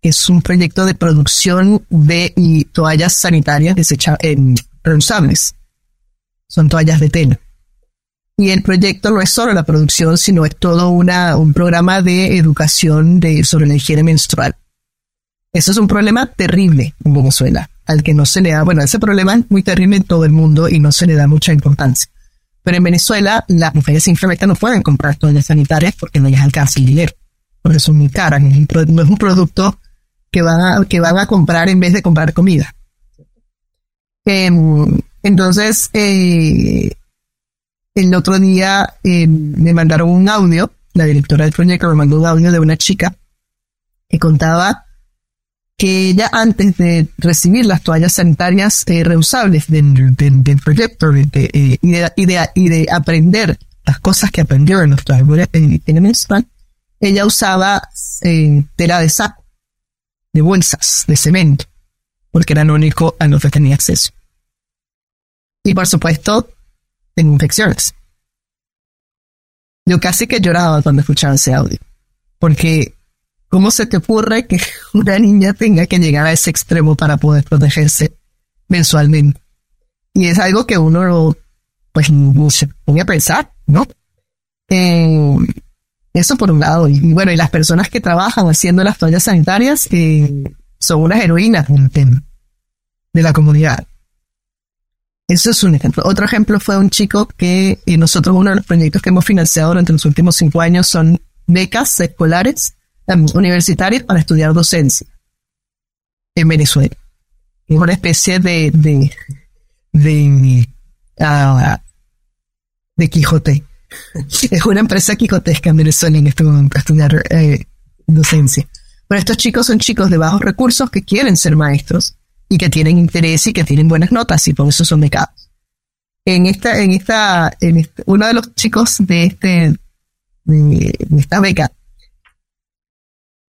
que es un proyecto de producción de y toallas sanitarias desechables, reusables. Son toallas de tela. Y el proyecto no es solo la producción, sino es todo una, un programa de educación de, sobre la higiene menstrual. Eso es un problema terrible en Venezuela, al que no se le da, bueno, ese problema es muy terrible en todo el mundo y no se le da mucha importancia. Pero en Venezuela las mujeres simplemente no pueden comprar toallas sanitarias porque no les alcanza el dinero, porque son muy caras, no es un, producto que van, a, que van a comprar en vez de comprar comida. Em, entonces, eh, el otro día eh, me mandaron un audio, la directora del proyecto me mandó un audio de una chica que contaba que ella antes de recibir las toallas sanitarias eh, reusables del, proyecto eh, y, de, aprender las cosas que aprendió en los talleres menstrual, ella usaba tela de saco, de bolsas, de cemento, porque era lo único a lo que tenía acceso. Y por supuesto, en infecciones. Yo casi que lloraba cuando escuchaba ese audio, porque ¿cómo se te ocurre que una niña tenga que llegar a ese extremo para poder protegerse mensualmente? Y es algo que uno, pues, se pone a pensar, ¿no? Eh, eso por un lado. Y bueno, y las personas que trabajan haciendo las toallas sanitarias eh, son unas heroínas de la comunidad. Eso es un ejemplo. Otro ejemplo fue un chico que y nosotros uno de los proyectos que hemos financiado durante los últimos cinco años son becas escolares um, universitarias para estudiar docencia en Venezuela. Es una especie de de de, uh, de Quijote. es una empresa quijotesca en Venezuela en este momento para estudiar eh, docencia. Pero estos chicos son chicos de bajos recursos que quieren ser maestros y que tienen interés y que tienen buenas notas y por eso son becados. En esta, en esta, en este, uno de los chicos de este, de, esta beca,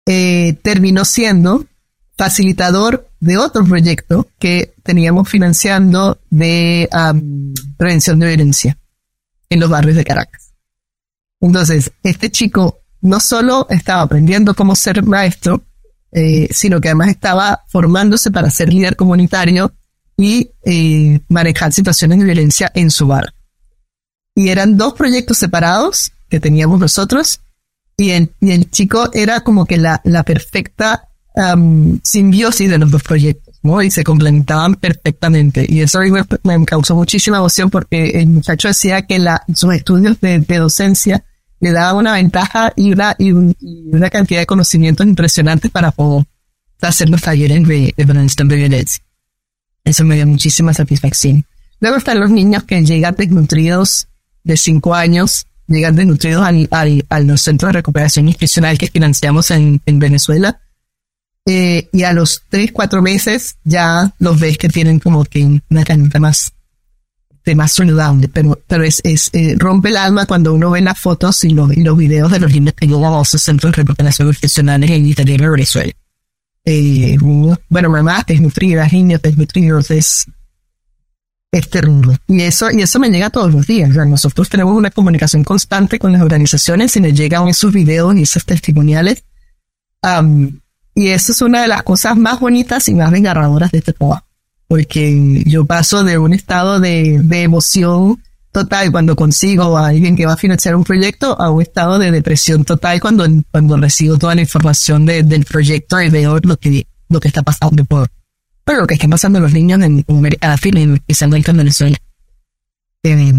eh, terminó siendo facilitador de otro proyecto que teníamos financiando de prevención de violencia en los barrios de Caracas. Entonces, este chico no solo estaba aprendiendo cómo ser maestro, eh, sino que además estaba formándose para ser líder comunitario y eh, manejar situaciones de violencia en su bar. Y eran dos proyectos separados que teníamos nosotros y el, chico era como que la, la perfecta simbiosis de los dos proyectos, ¿no? Y se complementaban perfectamente. Y eso me, causó muchísima emoción porque el muchacho decía que la, sus estudios de docencia le daba una ventaja y una, y, una cantidad de conocimientos impresionantes para poder hacer los talleres de, prevención de violencia. Eso me dio muchísima satisfacción. Luego están los niños que llegan desnutridos de 5 años llegan desnutridos al, al, al centro de recuperación nutricional que financiamos en, en Venezuela. Eh, y a los tres, cuatro meses ya los ves que tienen como que una canita más, de más saludable, pero, pero es, es eh, rompe el alma cuando uno ve las fotos y los, y los videos de los esos centros de recuperación nutricional en el interior de Venezuela. Eh, bueno, mamás desnutridas, niños desnutridos, es, es terrible. Y eso, y eso me llega todos los días. nosotros tenemos una comunicación constante con las organizaciones y nos llegan esos videos y esos testimoniales. y eso es una de las cosas más bonitas y más desgarradoras de este trabajo. Porque yo paso de un estado de, de emoción total cuando consigo a alguien que va a financiar un proyecto a un estado de depresión total cuando, cuando recibo toda la información del proyecto y veo lo que, lo que está pasando por, pero lo que están pasando los niños en, América Latina, especialmente en Venezuela. Eh,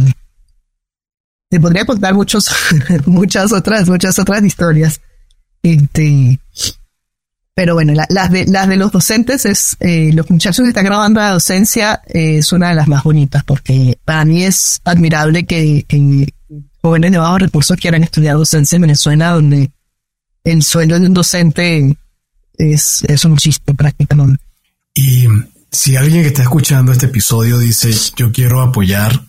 te podría contar muchos, muchas otras, muchas otras historias. Este, pero bueno, las, de, los docentes es, eh, los muchachos que están grabando la docencia eh, es una de las más bonitas porque para mí es admirable que, jóvenes de bajos recursos quieran estudiar docencia en Venezuela donde el sueldo de un docente es, es un chiste prácticamente. Y si alguien que está escuchando este episodio dice, yo quiero apoyar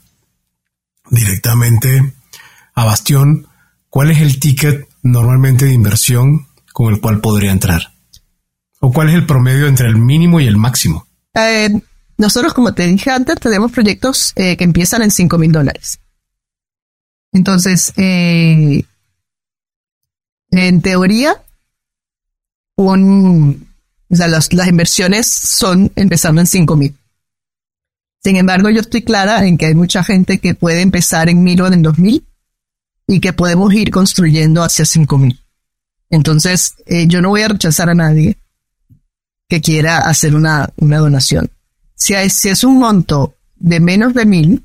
directamente a Bastión, ¿cuál es el ticket normalmente de inversión con el cual podría entrar? ¿O cuál es el promedio entre el mínimo y el máximo? Eh, nosotros, como te dije antes, tenemos proyectos eh, que empiezan en 5 mil dólares. Entonces, eh, en teoría, o sea, las, inversiones son empezando en 5 mil. Sin embargo, yo estoy clara en que hay mucha gente que puede empezar en mil o en 2000 y que podemos ir construyendo hacia 5 mil. Entonces, eh, yo no voy a rechazar a nadie que quiera hacer una, una donación. Si, si es un monto de menos de mil,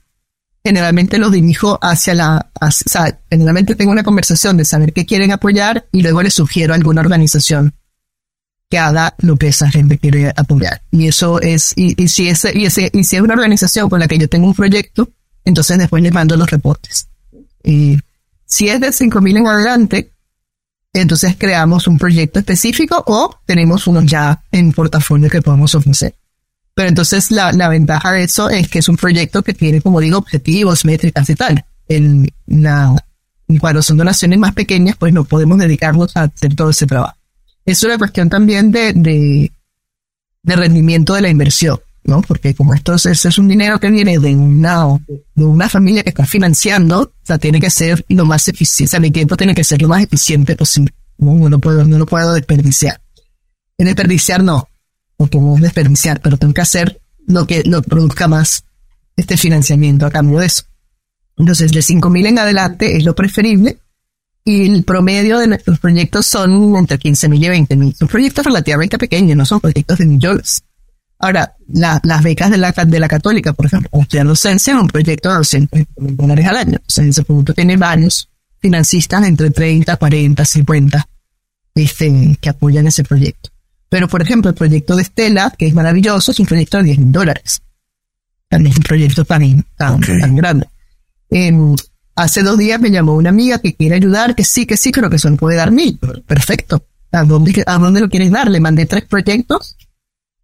generalmente lo dirijo hacia la, o sea, generalmente tengo una conversación de saber qué quieren apoyar y luego les sugiero alguna organización que haga lo que esa gente quiere apoyar. Y eso es, y, si es, y, ese, y si es una organización con la que yo tengo un proyecto, entonces después les mando los reportes. Y si es de 5.000 en adelante, entonces creamos un proyecto específico o tenemos unos ya en portafolio que podemos ofrecer. Pero entonces la, la ventaja de eso es que es un proyecto que tiene, como digo, objetivos, métricas y tal. En la, cuando son donaciones más pequeñas, pues no podemos dedicarnos a hacer todo ese trabajo es una cuestión también de, de, rendimiento de la inversión, ¿no? Porque como esto es, un dinero que viene de una, de una familia que está financiando, o sea, tiene que ser lo más eficiente, o sea, mi tiempo tiene que ser lo más eficiente posible. No, no, puedo, no lo puedo desperdiciar. En desperdiciar no, porque no es desperdiciar, pero tengo que hacer lo que lo produzca más este financiamiento a cambio de eso. Entonces, de 5.000 en adelante es lo preferible y el promedio de nuestros proyectos son entre 15 mil y 20 mil. Son proyectos relativamente pequeños, no son proyectos de millones. Ahora, las becas de la, de la católica, por ejemplo, estudiar docencia un proyecto de 200 mil dólares al año. O sea, ese producto tiene varios financistas entre 30, 40, 50 este, que apoyan ese proyecto. Pero, por ejemplo, el proyecto de Estela, que es maravilloso, es un proyecto de 10 mil dólares. También es un proyecto tan, tan, tan grande. Eh, Hace dos días me llamó una amiga que quiere ayudar, que sí, que sí, creo que eso no puede dar mil. Perfecto. ¿A dónde, ¿A dónde lo quieres dar? Le mandé tres proyectos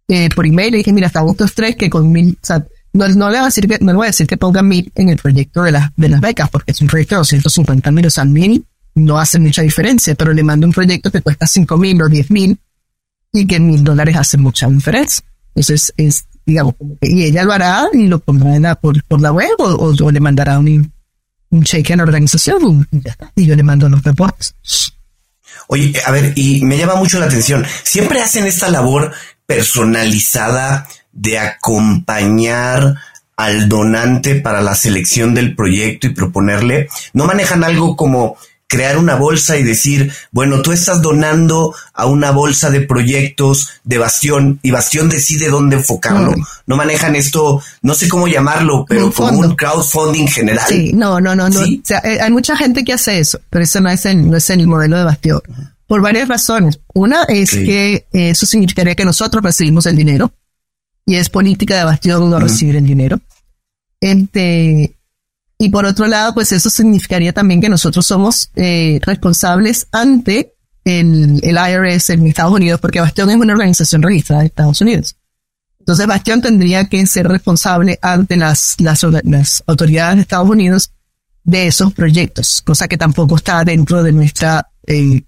eh, por email. Le dije, mira, hasta estos tres que con mil, o sea, no, no, le voy a decir que, no le voy a decir que pongan mil en el proyecto de, las de las becas, porque es un proyecto de 250 mil, o sea, mil no hace mucha diferencia, pero le mando un proyecto que cuesta cinco mil o diez mil y que mil dólares hace mucha diferencia. Entonces, es, digamos, y ella lo hará y lo pondrá por, por la web o, o, le mandará un, un cheque a la organización y yo le mando los reportes. Oye, a ver, y me llama mucho la atención, siempre hacen esta labor personalizada de acompañar al donante para la selección del proyecto y proponerle, no manejan algo como crear una bolsa y decir, bueno, tú estás donando a una bolsa de proyectos de Bastión y Bastión decide dónde enfocarlo. Mm. No manejan esto, no sé cómo llamarlo, pero como un crowdfunding general. Sí, no, no, no, no. O sea, eh, hay mucha gente que hace eso, pero eso no es el, no es el modelo de Bastión. Por varias razones. Una es que eso significaría que nosotros recibimos el dinero y es política de Bastión no recibir el dinero. Este, Y por otro lado, pues eso significaría también que nosotros somos eh, responsables ante el, el IRS en Estados Unidos, porque Bastión es una organización registrada en Estados Unidos. Entonces, Bastión tendría que ser responsable ante las, las, las autoridades de Estados Unidos de esos proyectos, cosa que tampoco está dentro de nuestra eh,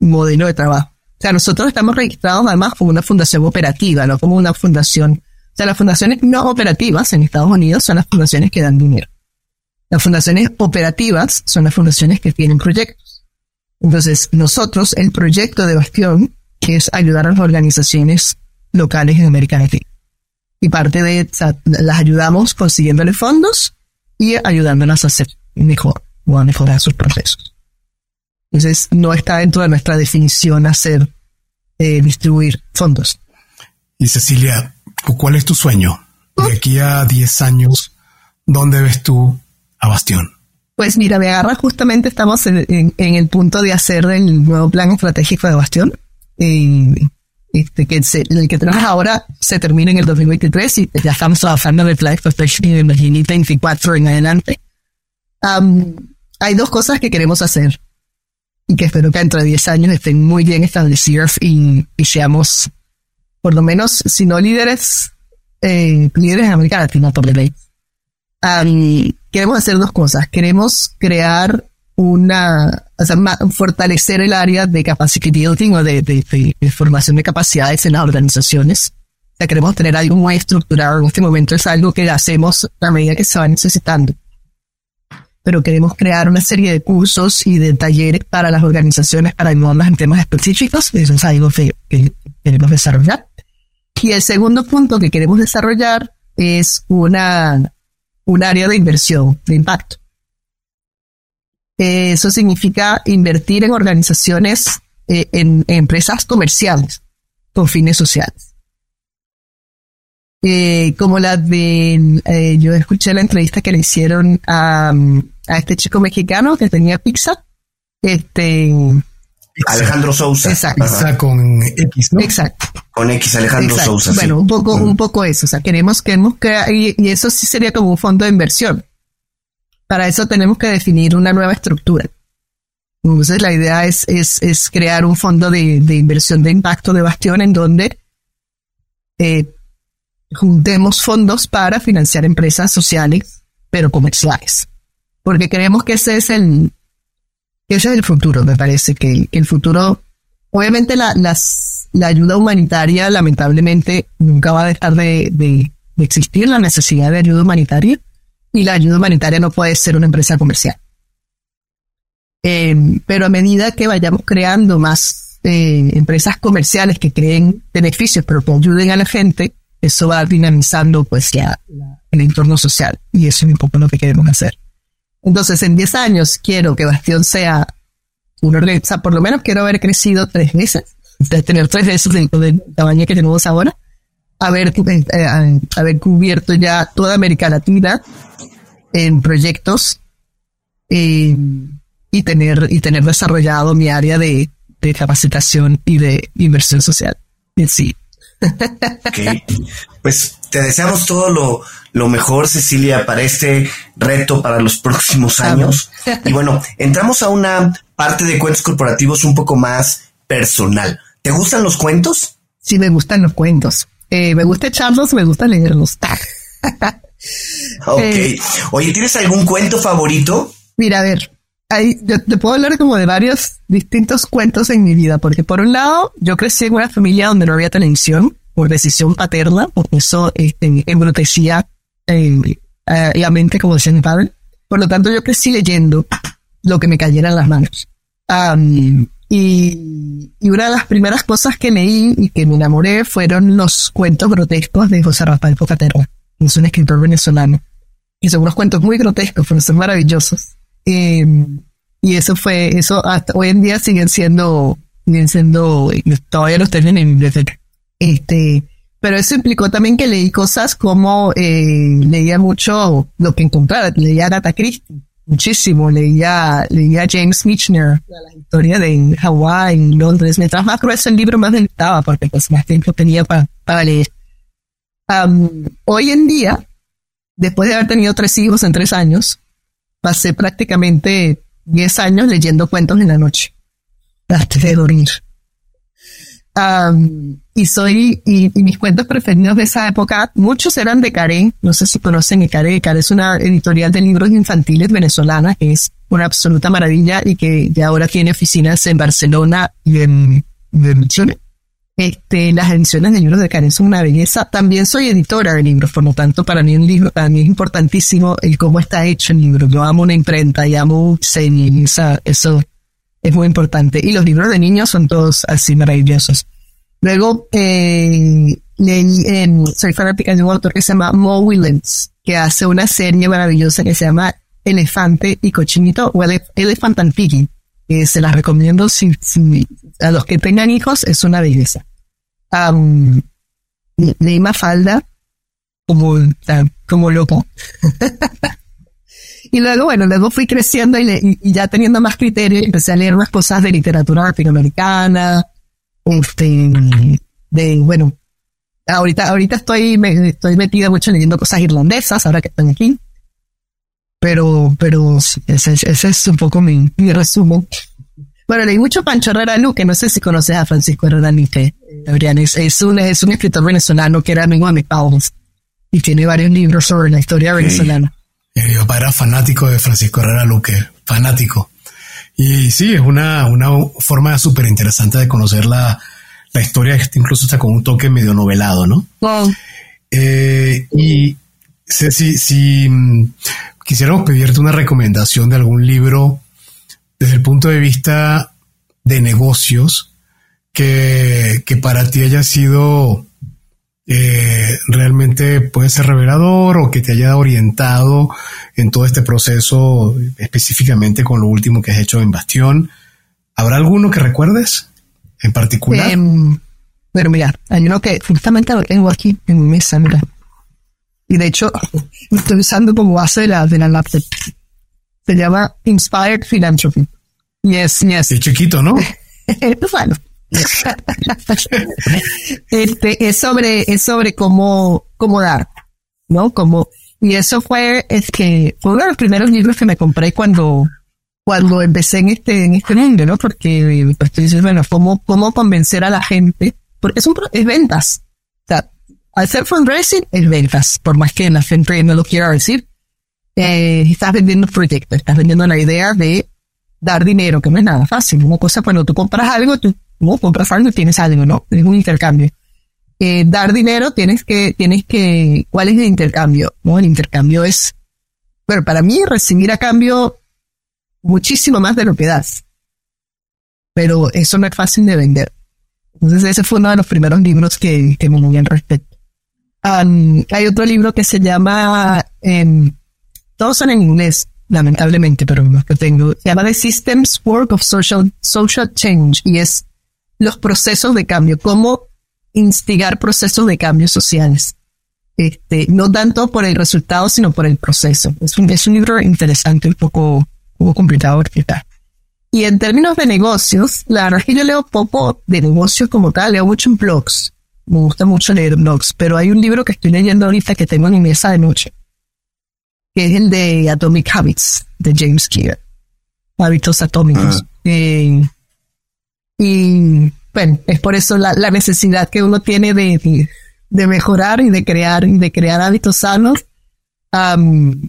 modelo de trabajo. O sea, nosotros estamos registrados además como una fundación operativa, no como una fundación. O sea, las fundaciones no operativas en Estados Unidos son las fundaciones que dan dinero. Las fundaciones operativas son las fundaciones que tienen proyectos. Entonces, nosotros, el proyecto de Bastión, es ayudar a las organizaciones locales en América Latina. Y parte de, las ayudamos consiguiéndole fondos y ayudándolas a hacer mejor o a mejorar sus procesos. Entonces, no está dentro de nuestra definición hacer, eh, distribuir fondos. Y Cecilia, ¿cuál es tu sueño? De aquí a 10 años, ¿dónde ves tú a Bastión? Pues mira, me agarra justamente, estamos en, el punto de hacer el nuevo plan estratégico de Bastión. este, que el que tenemos ahora se termina en el 2023 y ya estamos trabajando en el plan estratégico en el 2024 en adelante. hay dos cosas que queremos hacer y que espero que dentro de 10 años estén muy bien establecidos y, seamos, por lo menos, si no líderes, eh, líderes en América Latina por ley. queremos hacer dos cosas. Queremos crear una, o sea, fortalecer el área de capacity building o de, de, formación de capacidades en las organizaciones. O sea, queremos tener algo muy estructurado. En este momento es algo que hacemos a medida que se va necesitando pero queremos crear una serie de cursos y de talleres para las organizaciones para ayudarlas en temas específicos. Eso es algo que, queremos desarrollar. Y el segundo punto que queremos desarrollar es una, un área de inversión, de impacto. Eso significa invertir en organizaciones, eh, en, empresas comerciales con fines sociales. Eh, como la de, eh, yo escuché la entrevista que le hicieron a, a este chico mexicano que tenía pizza. Este. Alejandro Sousa. Exacto. con X, ¿no? Exacto. Con X, Alejandro Sousa. Bueno, un poco, un poco eso. O sea, queremos, queremos crear, y, y, eso sí sería como un fondo de inversión. Para eso tenemos que definir una nueva estructura. Entonces, la idea es, es, es crear un fondo de, de inversión de impacto de Bastión en donde eh, juntemos fondos para financiar empresas sociales, pero comerciales porque creemos que ese es el, ese es el futuro, me parece que, el futuro, obviamente la, la ayuda humanitaria lamentablemente nunca va a dejar de, de, existir la necesidad de ayuda humanitaria y la ayuda humanitaria no puede ser una empresa comercial. Eh, pero a medida que vayamos creando más eh, empresas comerciales que creen beneficios, pero que ayuden a la gente, eso va dinamizando pues ya el entorno social y eso es un poco lo que queremos hacer. Entonces, en 10 años quiero que Bastión sea una organización, por lo menos quiero haber crecido tres veces, de tener tres veces el, tamaño que tenemos ahora, haber, eh, haber cubierto ya toda América Latina en proyectos eh, y tener y tener desarrollado mi área de, de capacitación y de inversión social. Sí. Okay. Pues te deseamos todo lo, lo, mejor, Cecilia, para este reto para los próximos años. Y bueno, entramos a una parte de cuentos corporativos un poco más personal. ¿Te gustan los cuentos? Sí, me gustan los cuentos. Eh, me gusta echarlos, me gusta leerlos. ok. Eh, Oye, ¿tienes algún cuento favorito? Mira, a ver, yo te puedo hablar como de varios distintos cuentos en mi vida, porque por un lado, yo crecí en una familia donde no había televisión por decisión paterna, porque eso este, embrutecía eh, eh, la mente, como decía mi padre. Por lo tanto, yo crecí leyendo lo que me cayera en las manos. y, y, una de las primeras cosas que leí y que me enamoré fueron los cuentos grotescos de José Rafael Pocaterra, es un escritor venezolano. Son unos cuentos muy grotescos, pero son maravillosos. Em, y eso fue, eso hasta hoy en día siguen siendo, siguen siendo, todavía los tienen en biblioteca. Este, pero eso implicó también que leí cosas como, eh, leía mucho lo que encontrara, leía Agatha Christie, muchísimo, leía, leía James Michener, la historia de Hawái, Londres. Mientras más grueso el libro, más gustaba, porque pues más tiempo tenía para, para leer. hoy en día, después de haber tenido tres hijos en tres años, pasé prácticamente 10 años leyendo cuentos en la noche antes de dormir. Y soy, y, mis cuentos preferidos de esa época, muchos eran de Karen, no sé si conocen Karen, Karen es una editorial de libros infantiles venezolana, que es una absoluta maravilla y que ya ahora tiene oficinas en Barcelona y en, en este, las ediciones de libros de Karen son una belleza. También soy editora de libros, por lo tanto, para mí un libro, para es importantísimo el cómo está hecho el libro. Yo amo una imprenta y amo un eso es muy importante. Y los libros de niños son todos así maravillosos. Luego, eh, leí, soy fanática de un autor que se llama Mo Willens, que hace una serie maravillosa que se llama Elefante y Cochinito o Elephant and Piggy. Que se las recomiendo si, si, a los que tengan hijos, es una belleza um, leí Mafalda como, como loco. y luego, bueno, luego fui creciendo y, ya teniendo más criterio, empecé a leer más cosas de literatura latinoamericana, este, de, bueno, ahorita, ahorita estoy, me, estoy metida mucho leyendo cosas irlandesas, ahora que están aquí. Pero, pero ese, ese es un poco mi, mi resumen. Bueno, leí mucho Pancho Herrera Luque, no sé si conoces a Francisco Herrera Luque, es, es, un, es un escritor venezolano que era amigo de mi padre y tiene varios libros sobre la historia venezolana. Mi papá era fanático de Francisco Herrera Luque, fanático. Y sí, es una, una forma súper interesante de conocer la, la historia, incluso está con un toque medio novelado, ¿no? Eh, y si, si mm, quisiéramos pedirte una recomendación de algún libro desde el punto de vista de negocios que, para ti haya sido eh, realmente puede ser revelador o que te haya orientado en todo este proceso, específicamente con lo último que has hecho en Bastión. ¿Habrá alguno que recuerdes en particular? Em, pero mira, hay uno que justamente lo tengo aquí en mi mesa, mira. Y de hecho, estoy usando como base de la, de la laptop. Se llama Inspired Philanthropy. Yes, yes. Es chiquito, ¿no? bueno. este, es sobre, es sobre cómo, cómo dar, ¿no? Como, y eso fue, es que fue uno de los primeros libros que me compré cuando, cuando empecé en este, en este mundo, ¿no? Porque, pues tú dices, bueno, ¿cómo, cómo convencer a la gente? Porque es un, es ventas. O sea, hacer fundraising es ventas, por más que la gente no lo quiera decir. Eh, estás vendiendo proyectos, estás vendiendo la idea de dar dinero, que no es nada fácil. Una cosa, cuando tú compras algo, tú no compras algo tienes algo, ¿no? Es un intercambio. Eh, dar dinero tienes que, tienes que, ¿cuál es el intercambio? No, el intercambio es, bueno, para mí recibir a cambio muchísimo más de lo que das. Pero eso no es fácil de vender. Entonces ese fue uno de los primeros libros que, que me moví al respecto. hay otro libro que se llama, eh, todos son en inglés, lamentablemente, pero que tengo, se llama The Systems Work of Social, Social Change y es los procesos de cambio, cómo instigar procesos de cambio sociales. Este, no tanto por el resultado, sino por el proceso. Es un, es un libro interesante, un poco, un poco complicado explicar. Y en términos de negocios, la verdad es que yo leo poco de negocios como tal, leo mucho en blogs. Me gusta mucho leer blogs, pero hay un libro que estoy leyendo ahorita que tengo en mi mesa de noche, que es el de Atomic Habits de James Clear. Hábitos atómicos. Ah. Eh, y bueno, es por eso la, necesidad que uno tiene de, de, mejorar y de crear, de crear hábitos sanos.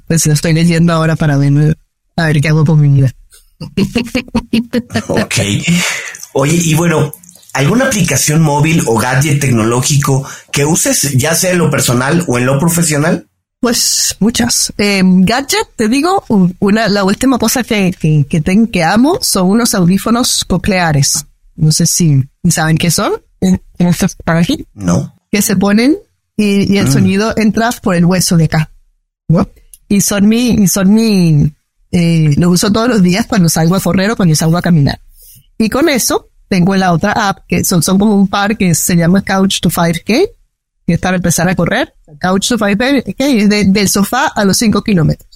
pues lo estoy leyendo ahora para ver, a ver qué hago con mi vida. ok. Oye, y bueno, ¿alguna aplicación móvil o gadget tecnológico que uses, ya sea en lo personal o en lo profesional? Pues muchas. Eh, gadget, te digo, una, la última cosa que, que, que, que amo son unos audífonos cocleares. No sé si saben qué son. En, estos aquí. No. Que se ponen y, el mm. sonido entra por el hueso de acá. Y son mi, y son mi, eh, lo uso todos los días cuando salgo a correr o cuando salgo a caminar. Y con eso tengo la otra app que son, son como un par que se llama Couch to 5K, que es para empezar a correr. Couch to 5K es del sofá a los 5 kilómetros.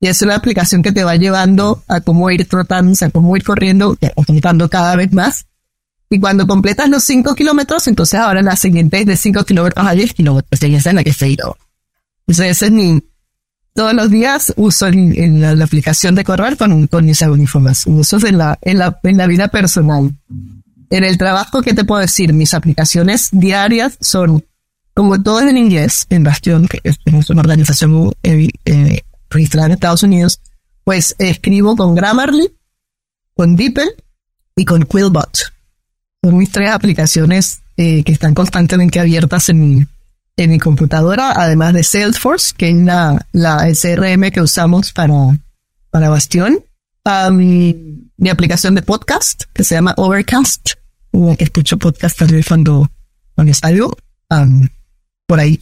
Y es una aplicación que te va llevando a cómo ir trotando, a cómo ir corriendo, o trotando cada vez más. Y cuando completas los 5 kilómetros, entonces ahora la siguiente es de 5 kilómetros a 10 kilómetros. Y esa es la que se ido. Entonces ese es mi, todos los días uso en, la, aplicación de correr con, con mis audífonos. Eso es en la, en, la, en la vida personal. En el trabajo, ¿qué te puedo decir? Mis aplicaciones diarias son, como todo en inglés, en Bastion, que es, una organización eh, eh, registrada en Estados Unidos, pues escribo con Grammarly, con DeepL y con Quillbot. Son mis tres aplicaciones eh, que están constantemente abiertas en mi, en mi computadora, además de Salesforce, que es la, la CRM que usamos para, para Bastión. mi, mi, aplicación de podcast, que se llama Overcast, que escucho podcast también cuando, cuando salgo. por ahí.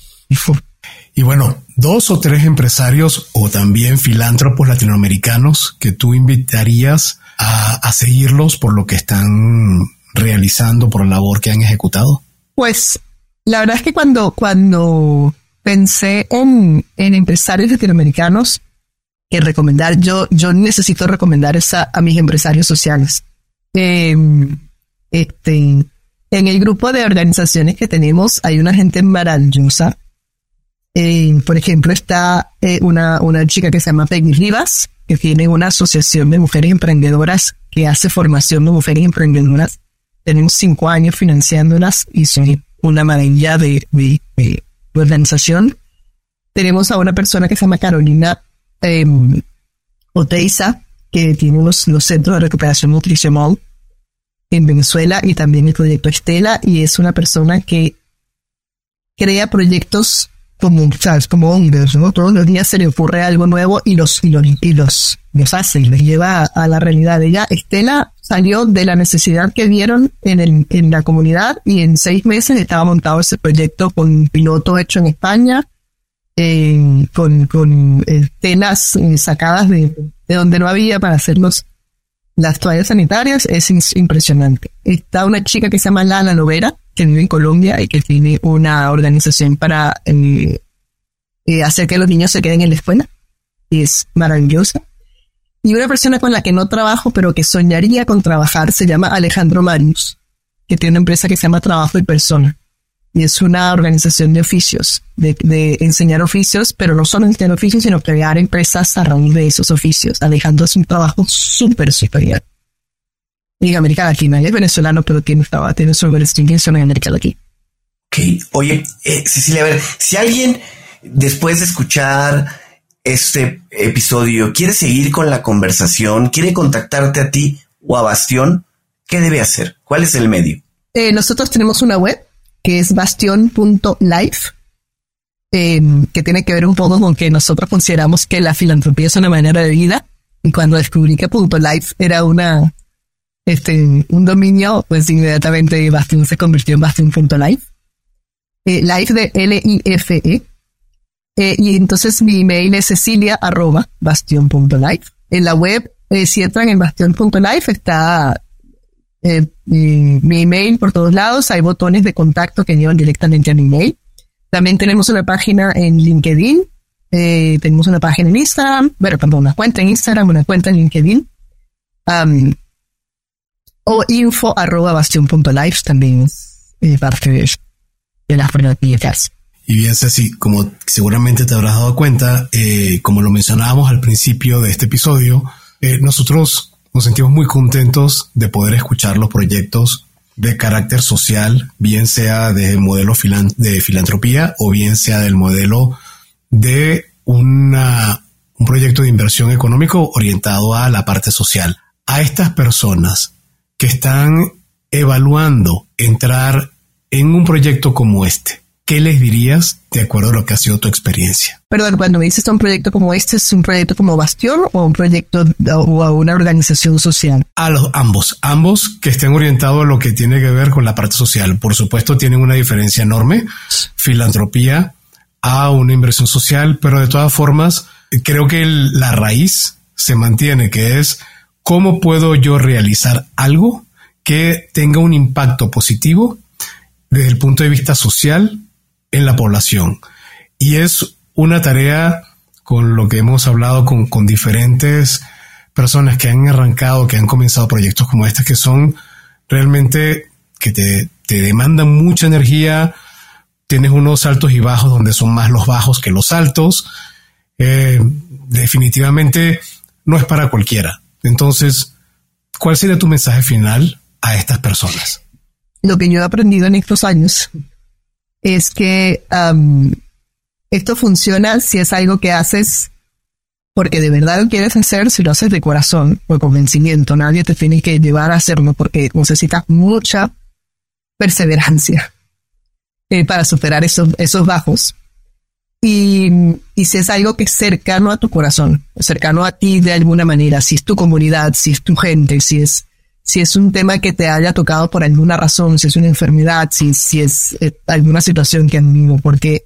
Y bueno, dos o tres empresarios o también filántropos latinoamericanos que tú invitarías a, a seguirlos por lo que están realizando, por la labor que han ejecutado? Pues la verdad es que cuando, cuando pensé en, en empresarios latinoamericanos que recomendar, yo, yo necesito recomendar esa a mis empresarios sociales. Em, este, en el grupo de organizaciones que tenemos hay una gente maravillosa. Eh, por ejemplo, está eh, una, una chica que se llama Peggy Rivas, que tiene una asociación de mujeres emprendedoras que hace formación de mujeres emprendedoras. Tenemos cinco años financiándolas y soy una maravilla de, organización. Tenemos a una persona que se llama Carolina eh, Oteiza, que tiene los, los centros de recuperación nutricional en Venezuela y también el proyecto Estela, y es una persona que crea proyectos como, ¿sabes? Como hombres, ¿no? Todos los días se le ocurre algo nuevo y los, y los, y los, los hace y les lleva a, la realidad. Ella, Estela, salió de la necesidad que vieron en, el, en la comunidad y en seis meses estaba montado ese proyecto con un piloto hecho en España, eh, con, con telas eh, sacadas de, de donde no había para hacerlos las toallas sanitarias. Es impresionante. Está una chica que se llama Lana Lovera, que vive en Colombia y que tiene una organización para eh, eh, hacer que los niños se queden en la escuela. Es maravillosa. Y una persona con la que no trabajo, pero que soñaría con trabajar, se llama Alejandro Marius, que tiene una empresa que se llama Trabajo y Persona. Y es una organización de oficios, de, enseñar oficios, pero no solo enseñar oficios, sino crear empresas a raíz de esos oficios. Alejandro un trabajo súper superior en América Latina. es venezolano, pero tiene, tiene su distinción en América Latina. Ok. Oye, eh, Cecilia, a ver, si alguien después de escuchar este episodio quiere seguir con la conversación, quiere contactarte a ti o a Bastión, ¿qué debe hacer? ¿Cuál es el medio? Eh, nosotros tenemos una web que es bastion.life, eh, que tiene que ver un poco con que nosotros consideramos que la filantropía es una manera de vida. Y cuando descubrí que .life era una, este, un dominio, pues inmediatamente Bastion se convirtió en Bastion.life. Eh, life de L-I-F-E. Eh, y entonces mi email es cecilia arroba bastion.life. En la web, eh, si entran en bastion.life, está eh, mi, email por todos lados. Hay botones de contacto que llevan directamente a mi email. También tenemos una página en LinkedIn. Eh, tenemos una página en Instagram. Bueno, perdón, una cuenta en Instagram, una cuenta en LinkedIn. O info arroba bastion.life también eh, parte de, de las prioridades. Y bien, Ceci, como seguramente te habrás dado cuenta, eh, como lo mencionábamos al principio de este episodio, eh, nosotros nos sentimos muy contentos de poder escuchar los proyectos de carácter social, bien sea de modelo de filantropía o bien sea del modelo de una, un proyecto de inversión económico orientado a la parte social. A estas personas que están evaluando entrar en un proyecto como este, ¿qué les dirías de acuerdo a lo que ha sido tu experiencia? Perdón, cuando me dices un proyecto como este, ¿es un proyecto como Bastión o un proyecto o a una organización social? A los ambos, ambos que estén orientados a lo que tiene que ver con la parte social. Por supuesto, tienen una diferencia enorme, filantropía a una inversión social, pero de todas formas, creo que la raíz se mantiene, que es cómo puedo yo realizar algo que tenga un impacto positivo desde el punto de vista social en la población. Y es una tarea con lo que hemos hablado con, diferentes personas que han arrancado, que han comenzado proyectos como este, que son realmente que te, te demandan mucha energía, tienes unos altos y bajos donde son más los bajos que los altos, eh, definitivamente no es para cualquiera. Entonces, ¿cuál sería tu mensaje final a estas personas? Lo que yo he aprendido en estos años es que esto funciona si es algo que haces porque de verdad lo quieres hacer, si lo haces de corazón, por convencimiento, nadie te tiene que llevar a hacerlo porque necesitas mucha perseverancia eh, para superar esos, esos bajos. Y, y, si es algo que es cercano a tu corazón, cercano a ti de alguna manera, si es tu comunidad, si es tu gente, si es, si es un tema que te haya tocado por alguna razón, si es una enfermedad, si, si es eh, alguna situación que vivo, porque,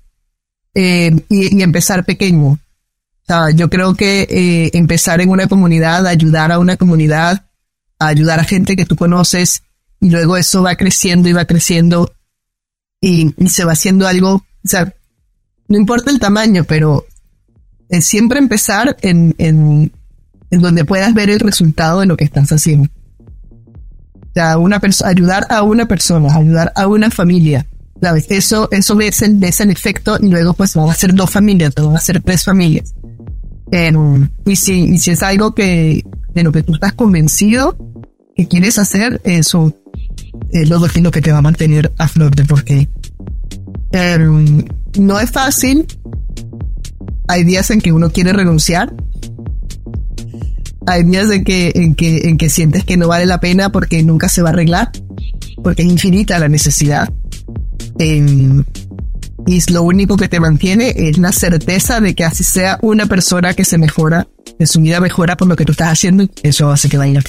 eh, y, y, empezar pequeño, yo creo que eh, empezar en una comunidad, ayudar a una comunidad, ayudar a gente que tú conoces y luego eso va creciendo y va creciendo y, se va haciendo algo, o sea, no importa el tamaño, pero es siempre empezar en, en, en donde puedas ver el resultado de lo que estás haciendo. O sea, una ayudar a una persona, ayudar a una familia. ¿sabes? Eso, eso ves el, ves el efecto y luego pues van a ser dos familias, van a ser tres familias. Pero, y si, si es algo que, de lo que tú estás convencido que quieres hacer, eso es lo, que te va a mantener a flote, porque em, no es fácil. Hay días en que uno quiere renunciar. Hay días en que, en que, en que sientes que no vale la pena porque nunca se va a arreglar, porque es infinita la necesidad. Eh, y lo único que te mantiene es la certeza de que así sea una persona que se mejora, que su vida mejora por lo que tú estás haciendo, eso hace que vaya a.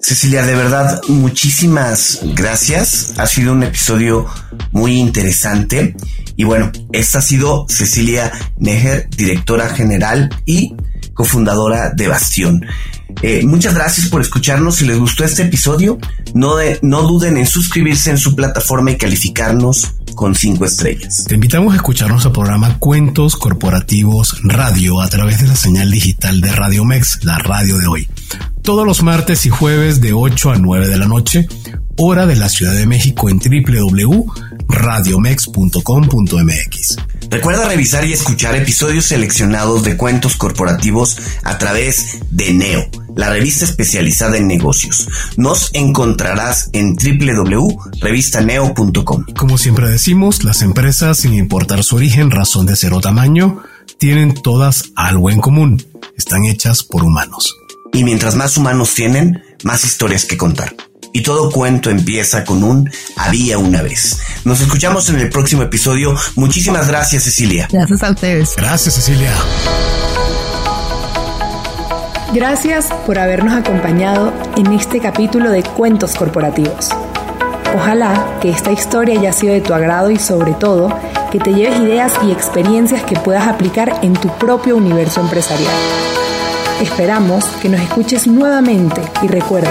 Cecilia, de verdad, muchísimas gracias. Ha sido un episodio muy interesante. Y bueno, esta ha sido Cecilia Neger, directora general y cofundadora de Bastión. Eh, muchas gracias por escucharnos. Si les gustó este episodio, no, no duden en suscribirse en su plataforma y calificarnos con cinco estrellas. Te invitamos a escucharnos al programa Cuentos Corporativos Radio a través de la señal digital de Radio Mex, la radio de hoy. Todos los martes y jueves de 8 a 9 de la noche, hora de la Ciudad de México en www.radiomex.com.mx. Recuerda revisar y escuchar episodios seleccionados de cuentos corporativos a través de Neo, la revista especializada en negocios. Nos encontrarás en www.revistaneo.com. Como siempre decimos, las empresas, sin importar su origen, razón de ser o tamaño, tienen todas algo en común. Están hechas por humanos. Y mientras más humanos tienen, más historias que contar y todo cuento empieza con un había una vez. Nos escuchamos en el próximo episodio. Muchísimas gracias, Cecilia. Gracias a ustedes. Gracias, Cecilia. Gracias por habernos acompañado en este capítulo de Cuentos Corporativos. Ojalá que esta historia haya sido de tu agrado y sobre todo que te lleves ideas y experiencias que puedas aplicar en tu propio universo empresarial. Esperamos que nos escuches nuevamente y recuerda,